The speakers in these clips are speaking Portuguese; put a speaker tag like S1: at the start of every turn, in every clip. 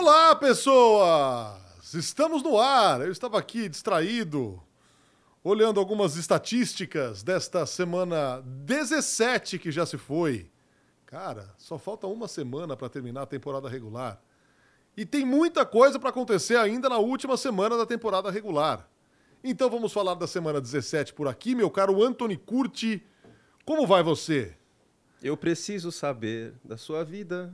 S1: Olá, pessoas! Estamos no ar. Eu estava aqui distraído, olhando algumas estatísticas desta semana 17 que já se foi. Cara, só falta uma semana para terminar a temporada regular. E tem muita coisa para acontecer ainda na última semana da temporada regular. Então vamos falar da semana 17 por aqui, meu caro Anthony Curti. Como vai você?
S2: Eu preciso saber da sua vida.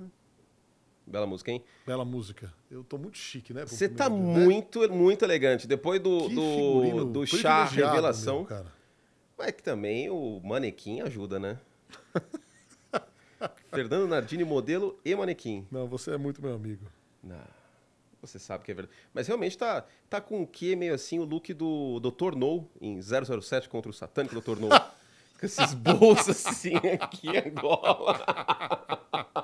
S2: Bela música, hein?
S1: Bela música. Eu tô muito chique, né?
S2: Você tá dia, muito, né? muito elegante. Depois do, do, do chá revelação. Meu, cara. Mas que também o manequim ajuda, né? Fernando Nardini, modelo e manequim.
S1: Não, você é muito meu amigo.
S2: Não, você sabe que é verdade. Mas realmente tá, tá com o que meio assim o look do Dr. No em 007 contra o satânico Dr. No. com esses bolsos assim aqui agora.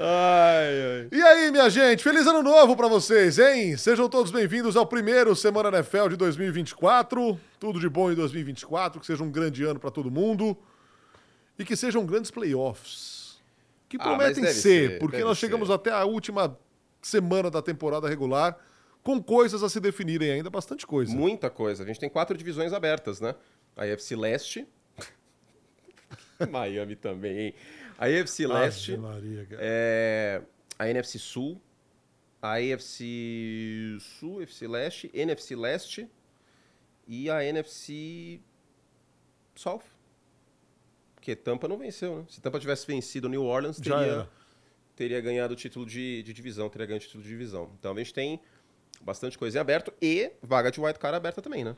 S1: Ai, ai. E aí, minha gente, feliz ano novo para vocês, hein? Sejam todos bem-vindos ao primeiro Semana NFL de 2024. Tudo de bom em 2024, que seja um grande ano para todo mundo e que sejam grandes playoffs. Que ah, prometem ser, ser, porque nós chegamos ser. até a última semana da temporada regular com coisas a se definirem ainda, bastante coisa.
S2: Muita coisa. A gente tem quatro divisões abertas, né? A UFC Leste. Miami também, hein? A AFC Leste, Maria, é, a NFC Sul, a AFC Sul, NFC Leste, NFC Leste e a NFC South. Porque Tampa não venceu, né? Se Tampa tivesse vencido New Orleans, teria, teria ganhado o título de, de divisão, teria ganho o título de divisão. Então a gente tem bastante coisa em aberto e vaga de white card aberta também, né?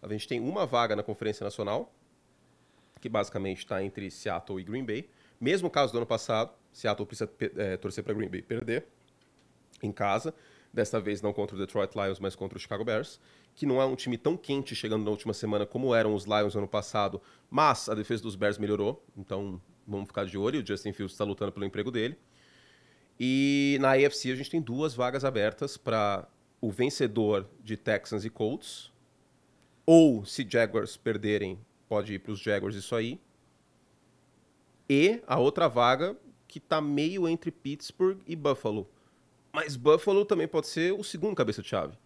S2: A gente tem uma vaga na Conferência Nacional, que basicamente está entre Seattle e Green Bay. Mesmo caso do ano passado, Seattle precisa é, torcer para Green Bay perder em casa. Desta vez não contra o Detroit Lions, mas contra o Chicago Bears, que não é um time tão quente chegando na última semana como eram os Lions no ano passado, mas a defesa dos Bears melhorou, então vamos ficar de olho. O Justin Fields está lutando pelo emprego dele. E na AFC a gente tem duas vagas abertas para o vencedor de Texans e Colts, ou se Jaguars perderem, pode ir para os Jaguars isso aí, e a outra vaga que está meio entre Pittsburgh e Buffalo. Mas Buffalo também pode ser o segundo cabeça de chave.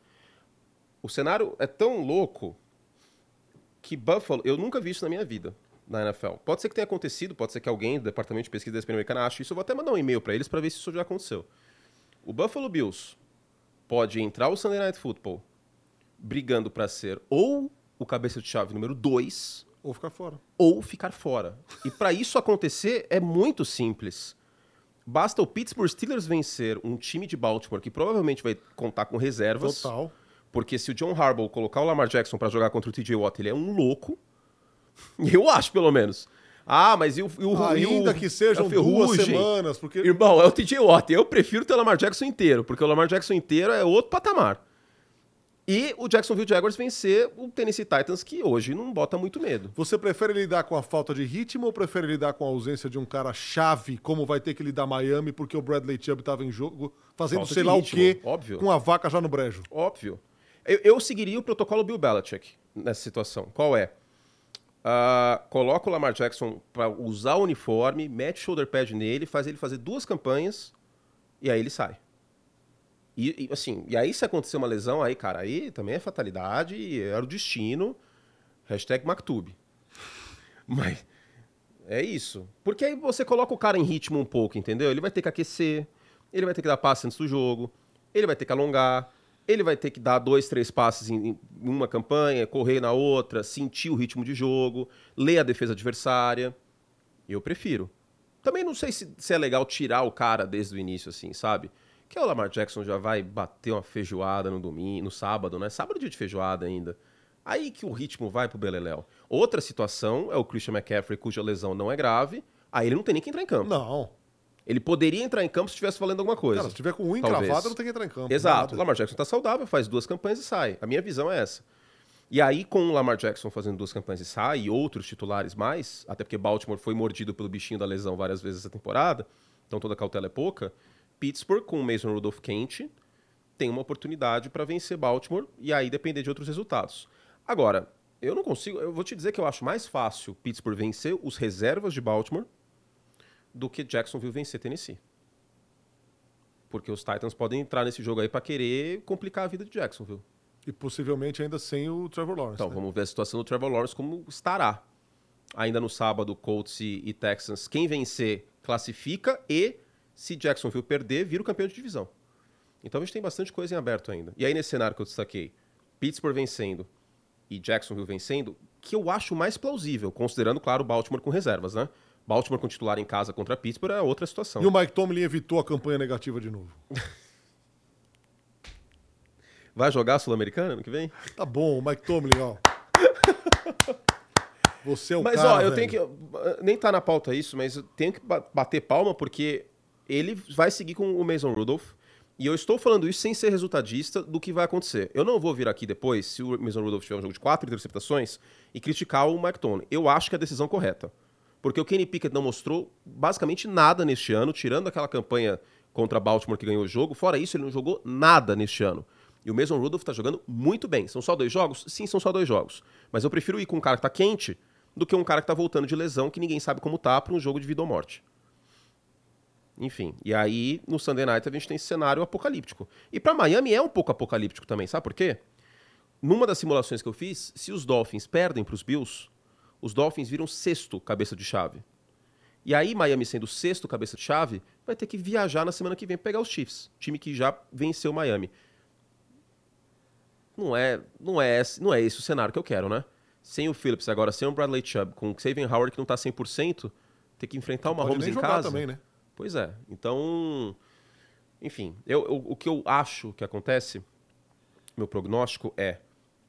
S2: O cenário é tão louco que Buffalo, eu nunca vi isso na minha vida na NFL. Pode ser que tenha acontecido, pode ser que alguém do departamento de pesquisa da ESPN americana ache isso. Eu vou até mandar um e-mail para eles para ver se isso já aconteceu. O Buffalo Bills pode entrar o Sunday Night Football brigando para ser ou o cabeça de chave número 2
S1: ou ficar fora.
S2: Ou ficar fora. E para isso acontecer é muito simples. Basta o Pittsburgh Steelers vencer um time de Baltimore que provavelmente vai contar com reservas.
S1: Total.
S2: Porque se o John Harbaugh colocar o Lamar Jackson para jogar contra o TJ Watt, ele é um louco. Eu acho, pelo menos. Ah, mas e o. E o
S1: Ainda
S2: e o,
S1: que sejam duas semanas. Porque...
S2: Irmão, é o TJ Watt. Eu prefiro ter o Lamar Jackson inteiro, porque o Lamar Jackson inteiro é outro patamar. E o Jacksonville Jaguars vencer o Tennessee Titans, que hoje não bota muito medo.
S1: Você prefere lidar com a falta de ritmo ou prefere lidar com a ausência de um cara chave, como vai ter que lidar Miami, porque o Bradley Chubb estava em jogo, fazendo falta sei lá ritmo, o quê,
S2: óbvio.
S1: com a vaca já no brejo?
S2: Óbvio. Eu, eu, seguiria o protocolo Bill Belichick nessa situação. Qual é? Uh, coloca o Lamar Jackson para usar o uniforme, mete shoulder pad nele, faz ele fazer duas campanhas e aí ele sai. E, e, assim, e aí se acontecer uma lesão, aí, cara, aí também é fatalidade, era o destino. Hashtag Mactube. Mas é isso. Porque aí você coloca o cara em ritmo um pouco, entendeu? Ele vai ter que aquecer, ele vai ter que dar passe antes do jogo, ele vai ter que alongar, ele vai ter que dar dois, três passes em, em uma campanha, correr na outra, sentir o ritmo de jogo, ler a defesa adversária. Eu prefiro. Também não sei se, se é legal tirar o cara desde o início, assim, sabe? Que o Lamar Jackson já vai bater uma feijoada no domingo, no sábado, né? Sábado é dia de feijoada ainda. Aí que o ritmo vai pro Beleléu. Outra situação é o Christian McCaffrey, cuja lesão não é grave. Aí ele não tem nem que entrar em campo.
S1: Não.
S2: Ele poderia entrar em campo se estivesse falando alguma coisa. Cara,
S1: se tiver com um encravado, não tem que entrar em campo.
S2: Exato. O Lamar Jackson tá saudável, faz duas campanhas e sai. A minha visão é essa. E aí, com o Lamar Jackson fazendo duas campanhas e sai, e outros titulares mais, até porque Baltimore foi mordido pelo bichinho da lesão várias vezes essa temporada, então toda cautela é pouca. Pittsburgh, com o Mason Rudolph quente, tem uma oportunidade para vencer Baltimore e aí depender de outros resultados. Agora, eu não consigo. Eu vou te dizer que eu acho mais fácil Pittsburgh vencer os reservas de Baltimore do que Jacksonville vencer Tennessee. Porque os Titans podem entrar nesse jogo aí para querer complicar a vida de Jacksonville.
S1: E possivelmente ainda sem o Trevor Lawrence.
S2: Então,
S1: né?
S2: vamos ver a situação do Trevor Lawrence como estará. Ainda no sábado, Colts e, e Texans. Quem vencer classifica e, se Jacksonville perder, vira o campeão de divisão. Então a gente tem bastante coisa em aberto ainda. E aí, nesse cenário que eu destaquei, Pittsburgh vencendo e Jacksonville vencendo, que eu acho mais plausível, considerando, claro, Baltimore com reservas, né? Baltimore com titular em casa contra Pittsburgh é outra situação.
S1: E o Mike Tomlin evitou a campanha negativa de novo.
S2: Vai jogar Sul-Americana no que vem?
S1: Tá bom, o Mike Tomlin, ó. Você é o
S2: mas,
S1: cara,
S2: ó, eu
S1: velho.
S2: tenho que. Nem tá na pauta isso, mas eu tenho que bater palma porque ele vai seguir com o Mason Rudolph. E eu estou falando isso sem ser resultadista do que vai acontecer. Eu não vou vir aqui depois, se o Mason Rudolph tiver um jogo de quatro interceptações, e criticar o Mike Tomlin. Eu acho que é a decisão correta. Porque o Kenny Pickett não mostrou basicamente nada neste ano, tirando aquela campanha contra Baltimore que ganhou o jogo. Fora isso, ele não jogou nada neste ano. E o Mason Rudolph está jogando muito bem. São só dois jogos? Sim, são só dois jogos. Mas eu prefiro ir com um cara que está quente do que um cara que está voltando de lesão que ninguém sabe como tá para um jogo de vida ou morte. Enfim, e aí no Sunday Night a gente tem esse cenário apocalíptico. E para Miami é um pouco apocalíptico também, sabe por quê? Numa das simulações que eu fiz, se os Dolphins perdem para os Bills, os Dolphins viram sexto cabeça de chave. E aí, Miami sendo sexto cabeça de chave, vai ter que viajar na semana que vem pegar os Chiefs, time que já venceu Miami. Não é, não é, esse, não é esse o cenário que eu quero, né? Sem o Phillips, agora sem o Bradley Chubb, com o Xavier Howard que não tá 100%, ter que enfrentar uma Mahomes em casa.
S1: também, né?
S2: Pois é. Então, enfim, eu, eu, o que eu acho que acontece, meu prognóstico é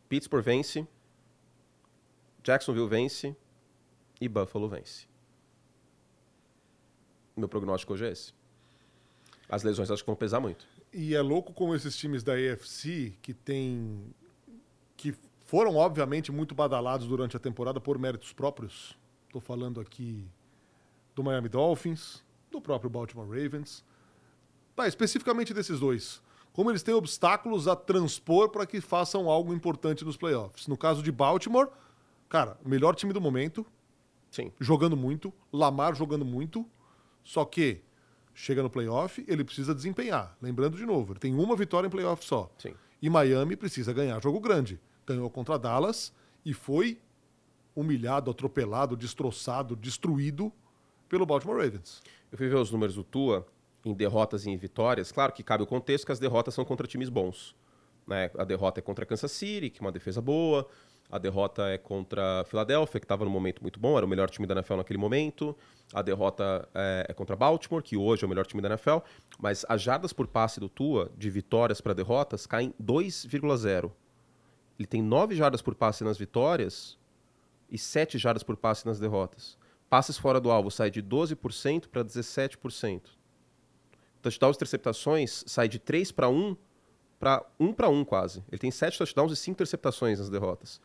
S2: Pittsburgh vence, Jacksonville vence e Buffalo vence. Meu prognóstico hoje é esse. As lesões acho que vão pesar muito.
S1: E é louco como esses times da AFC que tem que foram obviamente muito badalados durante a temporada por méritos próprios. Estou falando aqui do Miami Dolphins, do próprio Baltimore Ravens. Tá, especificamente desses dois. Como eles têm obstáculos a transpor para que façam algo importante nos playoffs. No caso de Baltimore, cara, o melhor time do momento.
S2: Sim.
S1: Jogando muito. Lamar jogando muito. Só que chega no playoff, ele precisa desempenhar. Lembrando de novo, ele tem uma vitória em playoff só.
S2: Sim.
S1: E Miami precisa ganhar jogo grande. Ganhou contra Dallas e foi humilhado, atropelado, destroçado, destruído pelo Baltimore Ravens.
S2: Eu fui ver os números do Tua em derrotas e em vitórias. Claro que cabe o contexto que as derrotas são contra times bons. Né? A derrota é contra Kansas City, que é uma defesa boa. A derrota é contra Filadélfia, que estava no momento muito bom, era o melhor time da NFL naquele momento. A derrota é, é contra Baltimore, que hoje é o melhor time da NFL. Mas as jardas por passe do Tua, de vitórias para derrotas, caem 2,0. Ele tem 9 jardas por passe nas vitórias e 7 jardas por passe nas derrotas. Passes fora do alvo sai de 12% para 17%. Touchdowns e interceptações sai de 3 para 1 para 1 para 1 quase. Ele tem 7 touchdowns e 5 interceptações nas derrotas.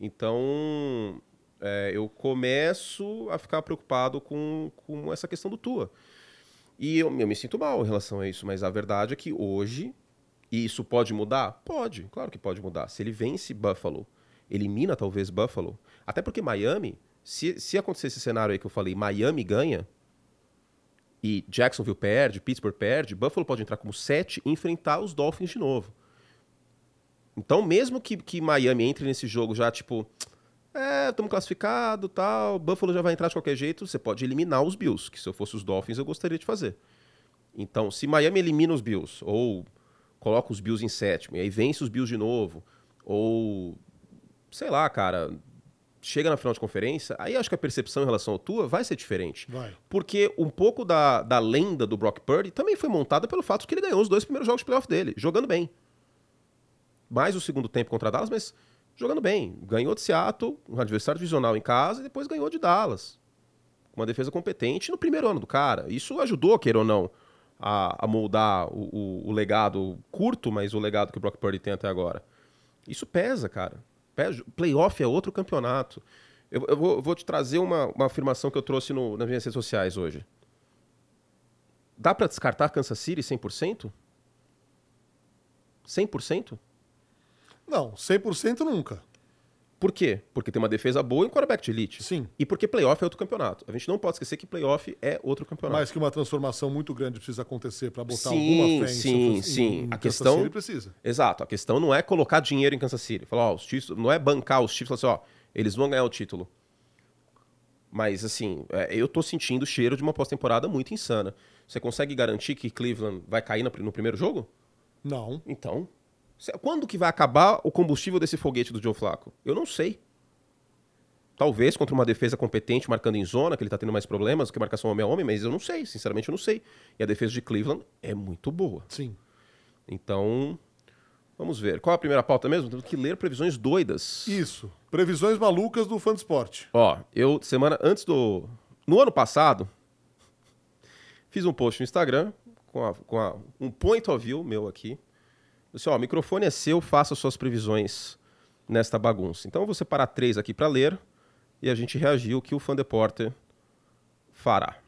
S2: Então, é, eu começo a ficar preocupado com, com essa questão do Tua. E eu, eu me sinto mal em relação a isso, mas a verdade é que hoje, e isso pode mudar? Pode, claro que pode mudar. Se ele vence Buffalo, elimina talvez Buffalo, até porque Miami, se, se acontecer esse cenário aí que eu falei, Miami ganha, e Jacksonville perde, Pittsburgh perde, Buffalo pode entrar como 7 e enfrentar os Dolphins de novo. Então, mesmo que, que Miami entre nesse jogo já, tipo, é, estamos classificado tal, Buffalo já vai entrar de qualquer jeito, você pode eliminar os Bills, que se eu fosse os Dolphins eu gostaria de fazer. Então, se Miami elimina os Bills, ou coloca os Bills em sétimo, e aí vence os Bills de novo, ou, sei lá, cara, chega na final de conferência, aí acho que a percepção em relação ao Tua vai ser diferente.
S1: Vai.
S2: Porque um pouco da, da lenda do Brock Purdy também foi montada pelo fato que ele ganhou os dois primeiros jogos de playoff dele, jogando bem. Mais o segundo tempo contra Dallas, mas jogando bem. Ganhou de Seattle, um adversário divisional em casa, e depois ganhou de Dallas. Uma defesa competente no primeiro ano do cara. Isso ajudou, queira ou não, a, a moldar o, o, o, legado curto, mas o legado que o Brock Purdy tem até agora. Isso pesa, cara. Playoff é outro campeonato. Eu, eu, vou, eu vou, te trazer uma, uma afirmação que eu trouxe no, nas minhas redes sociais hoje. Dá para descartar Kansas City 100%? 100%?
S1: Não, 100% nunca.
S2: Por quê? Porque tem uma defesa boa e um quarterback de elite.
S1: Sim.
S2: E porque playoff é outro campeonato. A gente não pode esquecer que playoff é outro campeonato.
S1: Mais que uma transformação muito grande precisa acontecer para botar
S2: sim,
S1: alguma fé em
S2: Sim,
S1: em,
S2: sim.
S1: Em
S2: a questão
S1: City precisa.
S2: Exato. A questão não é colocar dinheiro em Kansas City. Falar, ó, os títulos, não é bancar os títulos, assim, ó, eles vão ganhar o título. Mas, assim, é, eu tô sentindo o cheiro de uma pós-temporada muito insana. Você consegue garantir que Cleveland vai cair no primeiro jogo?
S1: Não.
S2: Então, quando que vai acabar o combustível desse foguete do Joe Flacco? Eu não sei. Talvez contra uma defesa competente, marcando em zona, que ele tá tendo mais problemas, que marcação homem a homem, mas eu não sei, sinceramente eu não sei. E a defesa de Cleveland é muito boa.
S1: Sim.
S2: Então, vamos ver. Qual a primeira pauta mesmo? Temos que ler previsões doidas.
S1: Isso. Previsões malucas do fã de esporte.
S2: Ó, eu, semana antes do. No ano passado, fiz um post no Instagram com, a, com a, um point of view meu aqui. Disse, ó, o microfone é seu, faça suas previsões nesta bagunça. Então eu vou separar três aqui para ler e a gente reagiu o que o Fan Deporter fará.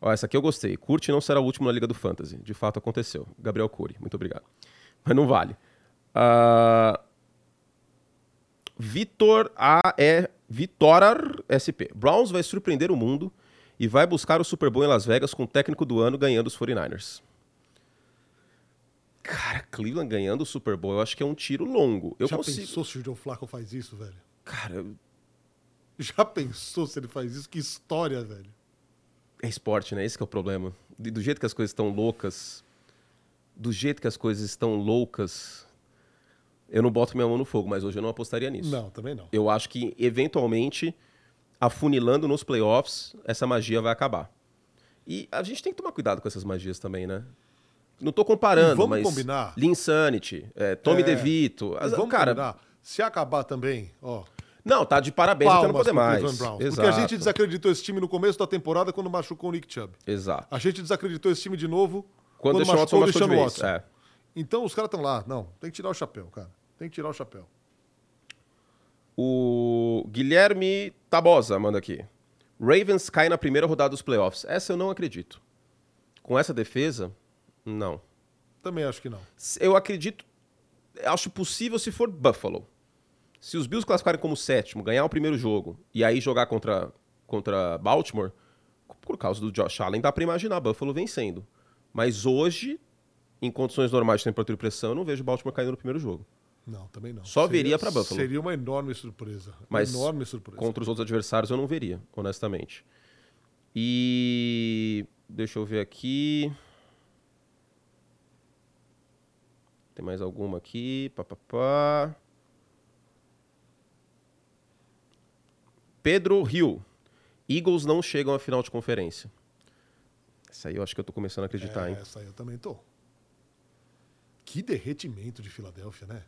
S2: Ó, essa aqui eu gostei. Curte não será o último na Liga do Fantasy. De fato aconteceu. Gabriel Cury, muito obrigado. Mas não vale. Uh... Vitor A. E. Vitorar SP. Browns vai surpreender o mundo e vai buscar o Super Bowl em Las Vegas com o técnico do ano ganhando os 49ers. Cara, Cleveland ganhando o Super Bowl, eu acho que é um tiro longo. Eu
S1: Já
S2: consigo...
S1: pensou se o Joe Flacco faz isso, velho?
S2: Cara,
S1: já pensou se ele faz isso? Que história, velho.
S2: É esporte, né? Esse é o problema. Do jeito que as coisas estão loucas, do jeito que as coisas estão loucas, eu não boto minha mão no fogo, mas hoje eu não apostaria nisso.
S1: Não, também não.
S2: Eu acho que, eventualmente, afunilando nos playoffs, essa magia vai acabar. E a gente tem que tomar cuidado com essas magias também, né? Não tô comparando,
S1: vamos
S2: mas...
S1: combinar.
S2: Linsanity, é, Tommy
S1: É,
S2: DeVito... As,
S1: Vamos
S2: cara,
S1: combinar. Se acabar também, ó.
S2: Não, tá de parabéns até não
S1: Palmas
S2: poder mais.
S1: Browns.
S2: Exato.
S1: Porque a gente desacreditou esse time no começo da temporada quando machucou o Nick Chubb.
S2: Exato.
S1: A gente desacreditou esse time de novo
S2: Quando,
S1: quando, machucou o Deshaun. Watson.
S2: É.
S1: Então os caras estão lá. Não, tem que tirar o chapéu, cara. Tem que tirar o chapéu.
S2: O Guilherme Tabosa manda aqui. Ravens cai na primeira rodada dos playoffs. Essa eu não acredito. Com essa defesa, não.
S1: Também acho que não.
S2: Eu acredito. Acho possível se for Buffalo. Se os Bills classificarem como sétimo, ganhar o primeiro jogo e aí jogar contra, contra Baltimore, por causa do Josh Allen, dá pra imaginar Buffalo vencendo. Mas hoje, em condições normais de temperatura e pressão, eu não vejo Baltimore caindo no primeiro jogo.
S1: Não, também não.
S2: Só veria pra Buffalo.
S1: Seria uma enorme surpresa.
S2: Mas
S1: enorme surpresa.
S2: Contra os outros adversários eu não veria, honestamente. E. Deixa eu ver aqui. Tem mais alguma aqui? Pá, pá, pá. Pedro Rio. Eagles não chegam à final de conferência. Essa aí eu acho que eu tô começando a acreditar,
S1: é,
S2: hein?
S1: Essa aí eu também tô. Que derretimento de Filadélfia, né?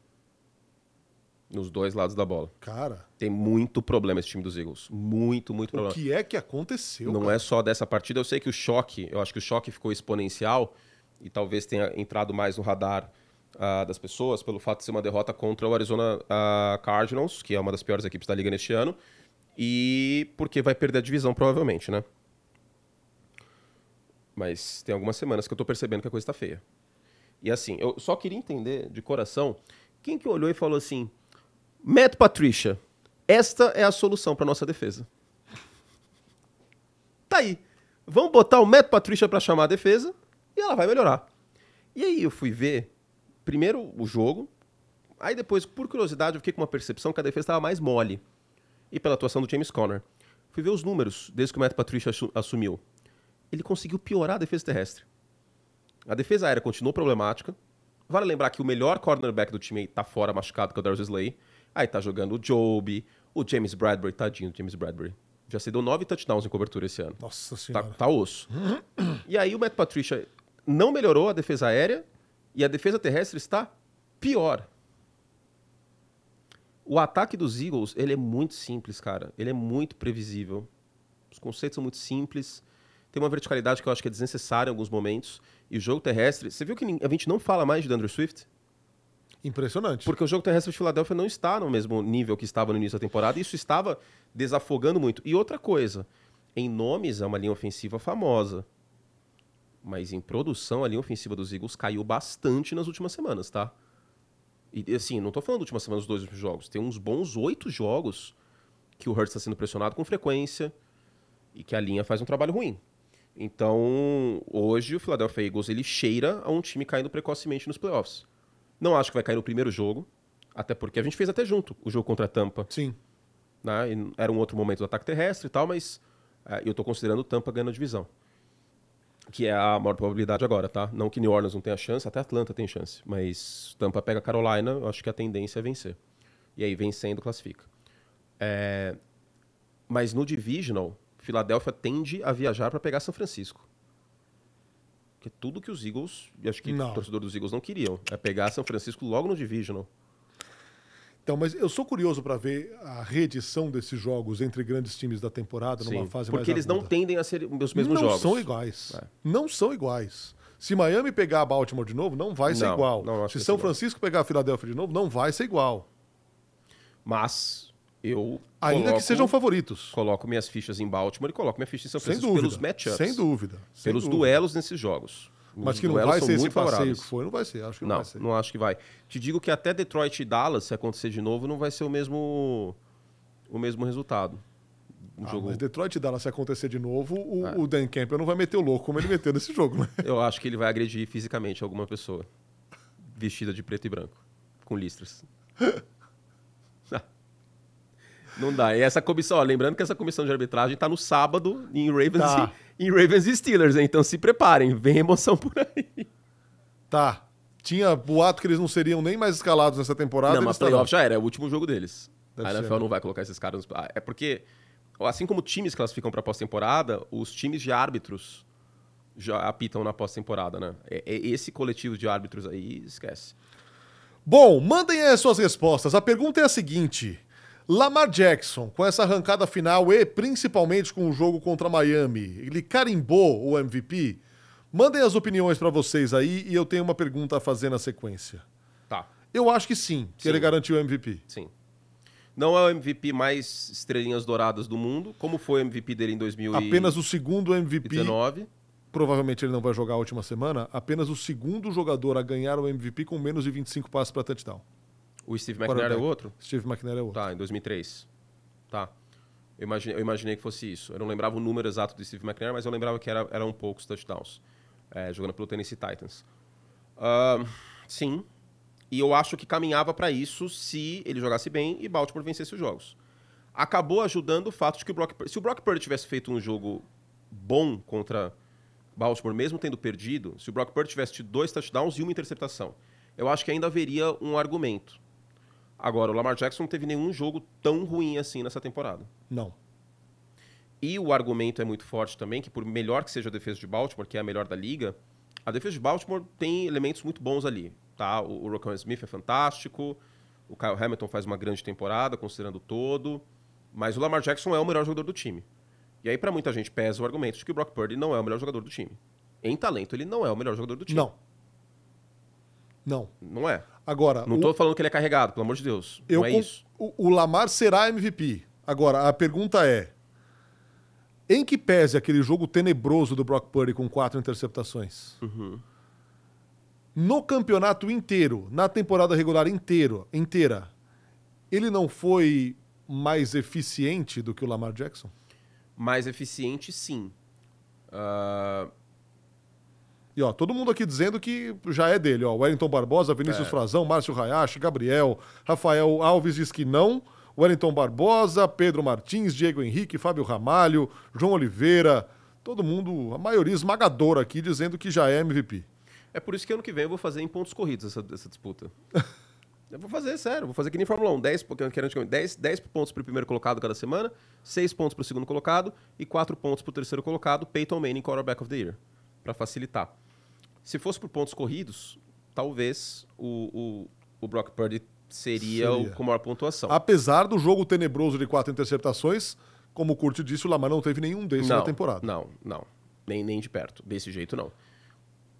S2: Nos dois lados da bola.
S1: Cara,
S2: Tem muito problema esse time dos Eagles. Muito, muito
S1: o
S2: problema.
S1: que é que aconteceu?
S2: Não
S1: cara?
S2: é só dessa partida. Eu sei que o choque, eu acho que o choque ficou exponencial e talvez tenha entrado mais no radar ah, das pessoas pelo fato de ser uma derrota contra o Arizona ah, Cardinals, que é uma das piores equipes da liga neste ano, e porque vai perder a divisão provavelmente, né? Mas tem algumas semanas que eu tô percebendo que a coisa tá feia. E assim, eu só queria entender de coração quem que olhou e falou assim: Matt Patricia, esta é a solução para nossa defesa. Tá aí. Vamos botar o Matt Patricia para chamar a defesa e ela vai melhorar. E aí eu fui ver primeiro o jogo, aí depois, por curiosidade, eu fiquei com uma percepção que a defesa estava mais mole. E pela atuação do James Conner. Fui ver os números desde que o Matt Patricia assu- assumiu. Ele conseguiu piorar a defesa terrestre. A defesa aérea continuou problemática. Vale lembrar que o melhor cornerback do time tá fora machucado, que é o Darius Slay. Aí tá jogando o Joby, o James Bradbury, tadinho do James Bradbury. Já cedeu nove touchdowns em cobertura esse ano.
S1: Nossa
S2: Tá,
S1: senhora.
S2: tá osso. E aí o Matt Patricia não melhorou a defesa aérea e a defesa terrestre está pior. O ataque dos Eagles, ele é muito simples, cara. Ele é muito previsível. Os conceitos são muito simples. Tem uma verticalidade que eu acho que é desnecessária em alguns momentos. E o jogo terrestre... Você viu que a gente não fala mais de DeAndre Swift?
S1: Impressionante.
S2: Porque o jogo terrestre de Filadélfia não está no mesmo nível que estava no início da temporada, e isso estava desafogando muito. E outra coisa, em nomes é uma linha ofensiva famosa. Mas em produção, a linha ofensiva dos Eagles caiu bastante nas últimas semanas, tá? E assim, não tô falando da última semana dos dois últimos jogos. Tem uns bons oito jogos que o Hurts está sendo pressionado com frequência e que a linha faz um trabalho ruim. Então, hoje o Philadelphia Eagles ele cheira a um time caindo precocemente nos playoffs. Não acho que vai cair no primeiro jogo, até porque a gente fez até junto o jogo contra a Tampa.
S1: Sim.
S2: Né? era um outro momento do ataque terrestre e tal, mas é, eu estou considerando o Tampa ganhando a divisão. Que é a maior probabilidade agora, tá? Não que New Orleans não tenha chance, até Atlanta tem chance. Mas Tampa pega Carolina, eu acho que a tendência é vencer. E aí, vencendo, classifica. É... Mas no Divisional, Filadélfia tende a viajar para pegar São Francisco. Que é tudo que os Eagles, e acho que não. o torcedor dos Eagles não queriam, é pegar São Francisco logo no Divisional.
S1: Então, mas eu sou curioso para ver a reedição desses jogos entre grandes times da temporada
S2: Sim,
S1: numa fase
S2: porque
S1: mais
S2: eles aguda. não tendem a ser os mesmos
S1: não
S2: jogos.
S1: Não são iguais. É. Não são iguais. Se Miami pegar a Baltimore de novo, não vai ser não, igual. Não, Se São Francisco pegar a Filadélfia de novo, não vai ser igual.
S2: Mas eu
S1: ainda coloco, que sejam favoritos.
S2: Coloco minhas fichas em Baltimore e coloco minha ficha em São Francisco pelos matchups.
S1: Sem dúvida.
S2: Sem pelos
S1: dúvida.
S2: duelos nesses jogos.
S1: Mas que não vai ser esse passeio que foi, não vai ser. Acho que não,
S2: não
S1: vai ser.
S2: Não acho que vai. Te digo que até Detroit e Dallas, se acontecer de novo, não vai ser o mesmo, o mesmo resultado.
S1: Um ah, jogo... Mas Detroit e Dallas, se acontecer de novo, o, é. o Dan Campbell não vai meter o louco como ele meteu nesse jogo, né?
S2: Eu acho que ele vai agredir fisicamente alguma pessoa vestida de preto e branco, com listras. Não dá. E essa comissão, ó, lembrando que essa comissão de arbitragem está no sábado em Ravens, tá. e, em Ravens e Steelers, né? então se preparem, vem emoção por aí.
S1: Tá. Tinha boato que eles não seriam nem mais escalados nessa temporada.
S2: Não, mas playoff já era, é o último jogo deles. Deve a NFL ser. não vai colocar esses caras. Nos... É porque, assim como times classificam para pós-temporada, os times de árbitros já apitam na pós-temporada, né? É, é esse coletivo de árbitros aí, esquece.
S1: Bom, mandem aí as suas respostas. A pergunta é a seguinte: Lamar Jackson, com essa arrancada final e principalmente com o jogo contra Miami, ele carimbou o MVP? Mandem as opiniões para vocês aí e eu tenho uma pergunta a fazer na sequência.
S2: Tá.
S1: Eu acho que sim, que sim. ele garantiu o MVP.
S2: Sim. Não é o MVP mais estrelinhas douradas do mundo, como foi o MVP dele em 2019.
S1: Apenas o segundo MVP. 19. Provavelmente ele não vai jogar a última semana. Apenas o segundo jogador a ganhar o MVP com menos de 25 passos para touchdown.
S2: O Steve McNair é o outro?
S1: Steve McNair é o outro.
S2: Tá, em 2003. Tá. Eu imaginei, eu imaginei que fosse isso. Eu não lembrava o número exato do Steve McNair, mas eu lembrava que era, eram poucos touchdowns. É, jogando pelo Tennessee Titans. Uh, sim. E eu acho que caminhava para isso se ele jogasse bem e Baltimore vencesse os jogos. Acabou ajudando o fato de que o Brock Se o Brock Purdy tivesse feito um jogo bom contra Baltimore, mesmo tendo perdido, se o Brock Purdy tivesse tido dois touchdowns e uma interceptação, eu acho que ainda haveria um argumento. Agora, o Lamar Jackson não teve nenhum jogo tão ruim assim nessa temporada.
S1: Não.
S2: E o argumento é muito forte também, que por melhor que seja a defesa de Baltimore, que é a melhor da liga, a defesa de Baltimore tem elementos muito bons ali. Tá? O, o Smith é fantástico, o Kyle Hamilton faz uma grande temporada, considerando todo, mas o Lamar Jackson é o melhor jogador do time. E aí, para muita gente, pesa o argumento de que o Brock Purdy não é o melhor jogador do time. Em talento, ele não é o melhor jogador do time.
S1: Não. Não.
S2: Não é.
S1: Agora.
S2: Não estou falando que ele é carregado, pelo amor de Deus. Eu, não é isso.
S1: O, o Lamar será MVP. Agora, a pergunta é: em que pese aquele jogo tenebroso do Brock Purdy com quatro interceptações?
S2: Uhum.
S1: No campeonato inteiro, na temporada regular inteiro, inteira, ele não foi mais eficiente do que o Lamar Jackson?
S2: Mais eficiente, sim. Uh,
S1: e ó, todo mundo aqui dizendo que já é dele, ó. Wellington Barbosa, Vinícius é. Frazão, Márcio Hayashi, Gabriel, Rafael Alves diz que não. Wellington Barbosa, Pedro Martins, Diego Henrique, Fábio Ramalho, João Oliveira, todo mundo, a maioria esmagadora aqui dizendo que já é MVP.
S2: É por isso que ano que vem eu vou fazer em pontos corridos essa, essa disputa. eu vou fazer, sério, vou fazer que nem Fórmula 1, 10, 10, 10 pontos para o primeiro colocado cada semana, 6 pontos para o segundo colocado e 4 pontos para o terceiro colocado, Peyton Manning, quarterback of the year, para facilitar. Se fosse por pontos corridos, talvez o, o, o Brock Purdy seria, seria, o com maior pontuação.
S1: Apesar do jogo tenebroso de quatro interceptações, como o Curti disse, o Lamar não teve nenhum desses
S2: não,
S1: na temporada.
S2: Não, não. Nem, nem de perto. Desse jeito, não.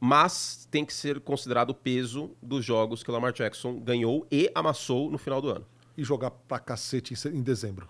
S2: Mas tem que ser considerado o peso dos jogos que o Lamar Jackson ganhou e amassou no final do ano.
S1: E jogar pra cacete em dezembro.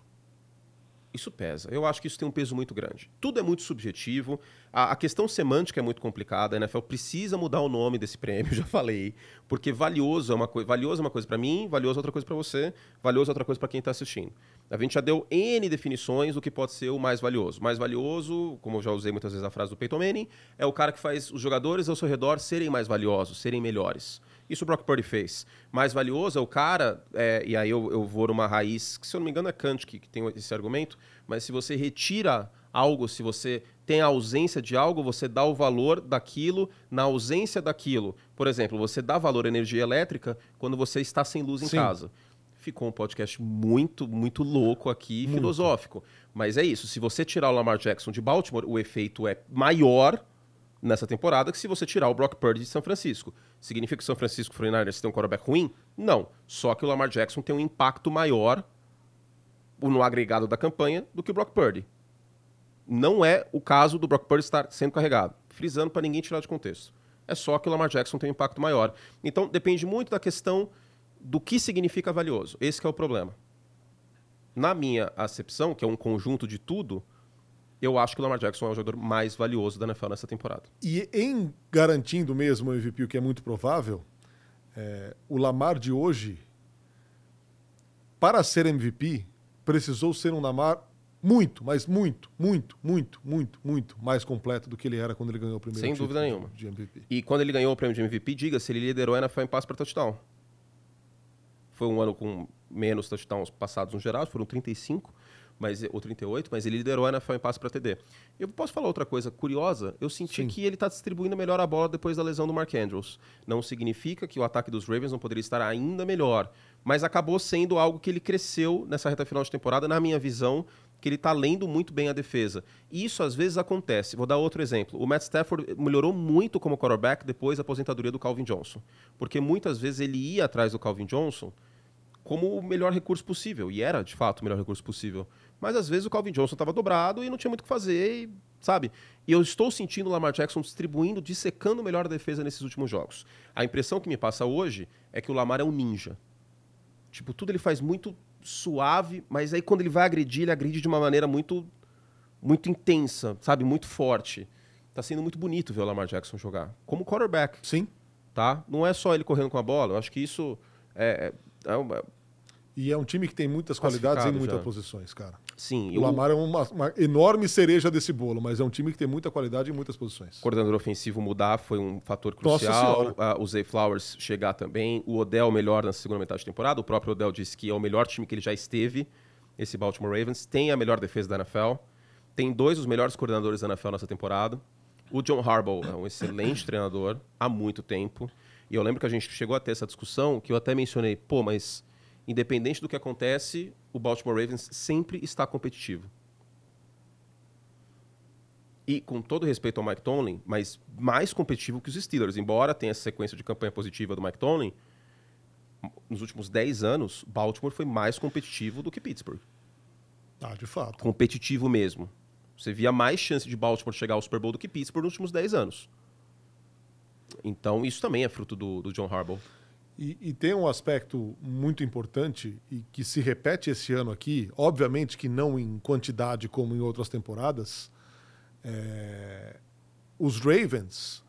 S2: Isso pesa. Eu acho que isso tem um peso muito grande. Tudo é muito subjetivo. A, a, questão semântica é muito complicada. A NFL precisa mudar o nome desse prêmio, já falei. Porque valioso é uma, coi valioso é uma coisa para mim, valioso é outra coisa para você, valioso é outra coisa para quem está assistindo. A gente já deu N definições do que pode ser o mais valioso. Mais valioso, como eu já usei muitas vezes a frase do Peyton Manning, é o cara que faz os jogadores ao seu redor serem mais valiosos, serem melhores. Isso o Brock Purdy fez. Mais valioso é o cara, é, e aí eu, eu vou numa raiz, que se eu não me engano é Kant que, que tem esse argumento, mas se você retira algo, se você tem a ausência de algo, você dá o valor daquilo na ausência daquilo. Por exemplo, você dá valor à energia elétrica quando você está sem luz em Sim. casa. Ficou um podcast muito, muito louco aqui, muito. filosófico. Mas é isso. Se você tirar o Lamar Jackson de Baltimore, o efeito é maior nessa temporada que se você tirar o Brock Purdy de São Francisco. Significa que o São Francisco 49ers tem um quarterback ruim? Não. Só que o Lamar Jackson tem um impacto maior no agregado da campanha do que o Brock Purdy. Não é o caso do Brock Purdy estar sendo carregado. Frisando para ninguém tirar de contexto. É só que o Lamar Jackson tem um impacto maior. Então depende muito da questão do que significa valioso. Esse é o problema. Na minha acepção, que é um conjunto de tudo, eu acho que o Lamar Jackson é o jogador mais valioso da NFL nessa temporada.
S1: E em garantindo mesmo o MVP, o que é muito provável, é, o Lamar de hoje, para ser MVP, precisou ser um Lamar muito, mas muito, muito, muito, muito, muito mais completo do que ele era quando ele ganhou o primeiro
S2: Sem dúvida nenhuma. De MVP. E quando ele ganhou o prêmio de MVP, diga-se, ele liderou a NFL em passe para touchdown. Foi um ano com menos touchdowns passados no geral, foram 35 mas, ou 38, mas ele liderou a NFL em passe para TD. Eu posso falar outra coisa curiosa? Eu senti Sim. que ele está distribuindo melhor a bola depois da lesão do Mark Andrews. Não significa que o ataque dos Ravens não poderia estar ainda melhor, mas acabou sendo algo que ele cresceu nessa reta final de temporada, na minha visão, que ele está lendo muito bem a defesa. E isso às vezes acontece. Vou dar outro exemplo. O Matt Stafford melhorou muito como quarterback depois da aposentadoria do Calvin Johnson. Porque muitas vezes ele ia atrás do Calvin Johnson como o melhor recurso possível. E era, de fato, o melhor recurso possível. Mas às vezes o Calvin Johnson estava dobrado e não tinha muito o que fazer, e, sabe? E eu estou sentindo o Lamar Jackson distribuindo, dissecando melhor a defesa nesses últimos jogos. A impressão que me passa hoje é que o Lamar é um ninja. Tipo, tudo ele faz muito suave, mas aí quando ele vai agredir, ele agride de uma maneira muito muito intensa, sabe? Muito forte. Tá sendo muito bonito ver o Lamar Jackson jogar. Como quarterback.
S1: Sim.
S2: Tá? Não é só ele correndo com a bola. Eu acho que isso é, é, é
S1: e é um time que tem muitas qualidades em muitas já. posições, cara.
S2: Sim.
S1: O eu... Lamar é uma, uma, enorme cereja desse bolo, mas é um time que tem muita qualidade em muitas posições.
S2: O coordenador ofensivo mudar foi um fator crucial. Uh, o Zay Flowers chegar também. O Odell melhor na segunda metade da temporada. O próprio Odell disse que é o melhor time que ele já esteve, esse Baltimore Ravens. Tem a melhor defesa da NFL. Tem dois dos melhores coordenadores da NFL nessa temporada. O John Harbaugh é um excelente treinador há muito tempo. E eu lembro que a gente chegou a ter essa discussão que eu até mencionei, pô, mas independente do que acontece, o Baltimore Ravens sempre está competitivo. E com todo respeito ao Mike Tomlin, mas mais competitivo que os Steelers. Embora tenha essa sequência de campanha positiva do Mike Tomlin, nos últimos 10 anos, Baltimore foi mais competitivo do que Pittsburgh.
S1: Ah, de fato.
S2: Competitivo mesmo. Você via mais chance de Baltimore chegar ao Super Bowl do que Pittsburgh nos últimos 10 anos. Então, isso também é fruto do, do John Harbaugh.
S1: E, e, tem um aspecto muito importante e que se repete esse ano aqui, obviamente que não em quantidade como em outras temporadas. É... Os Ravens,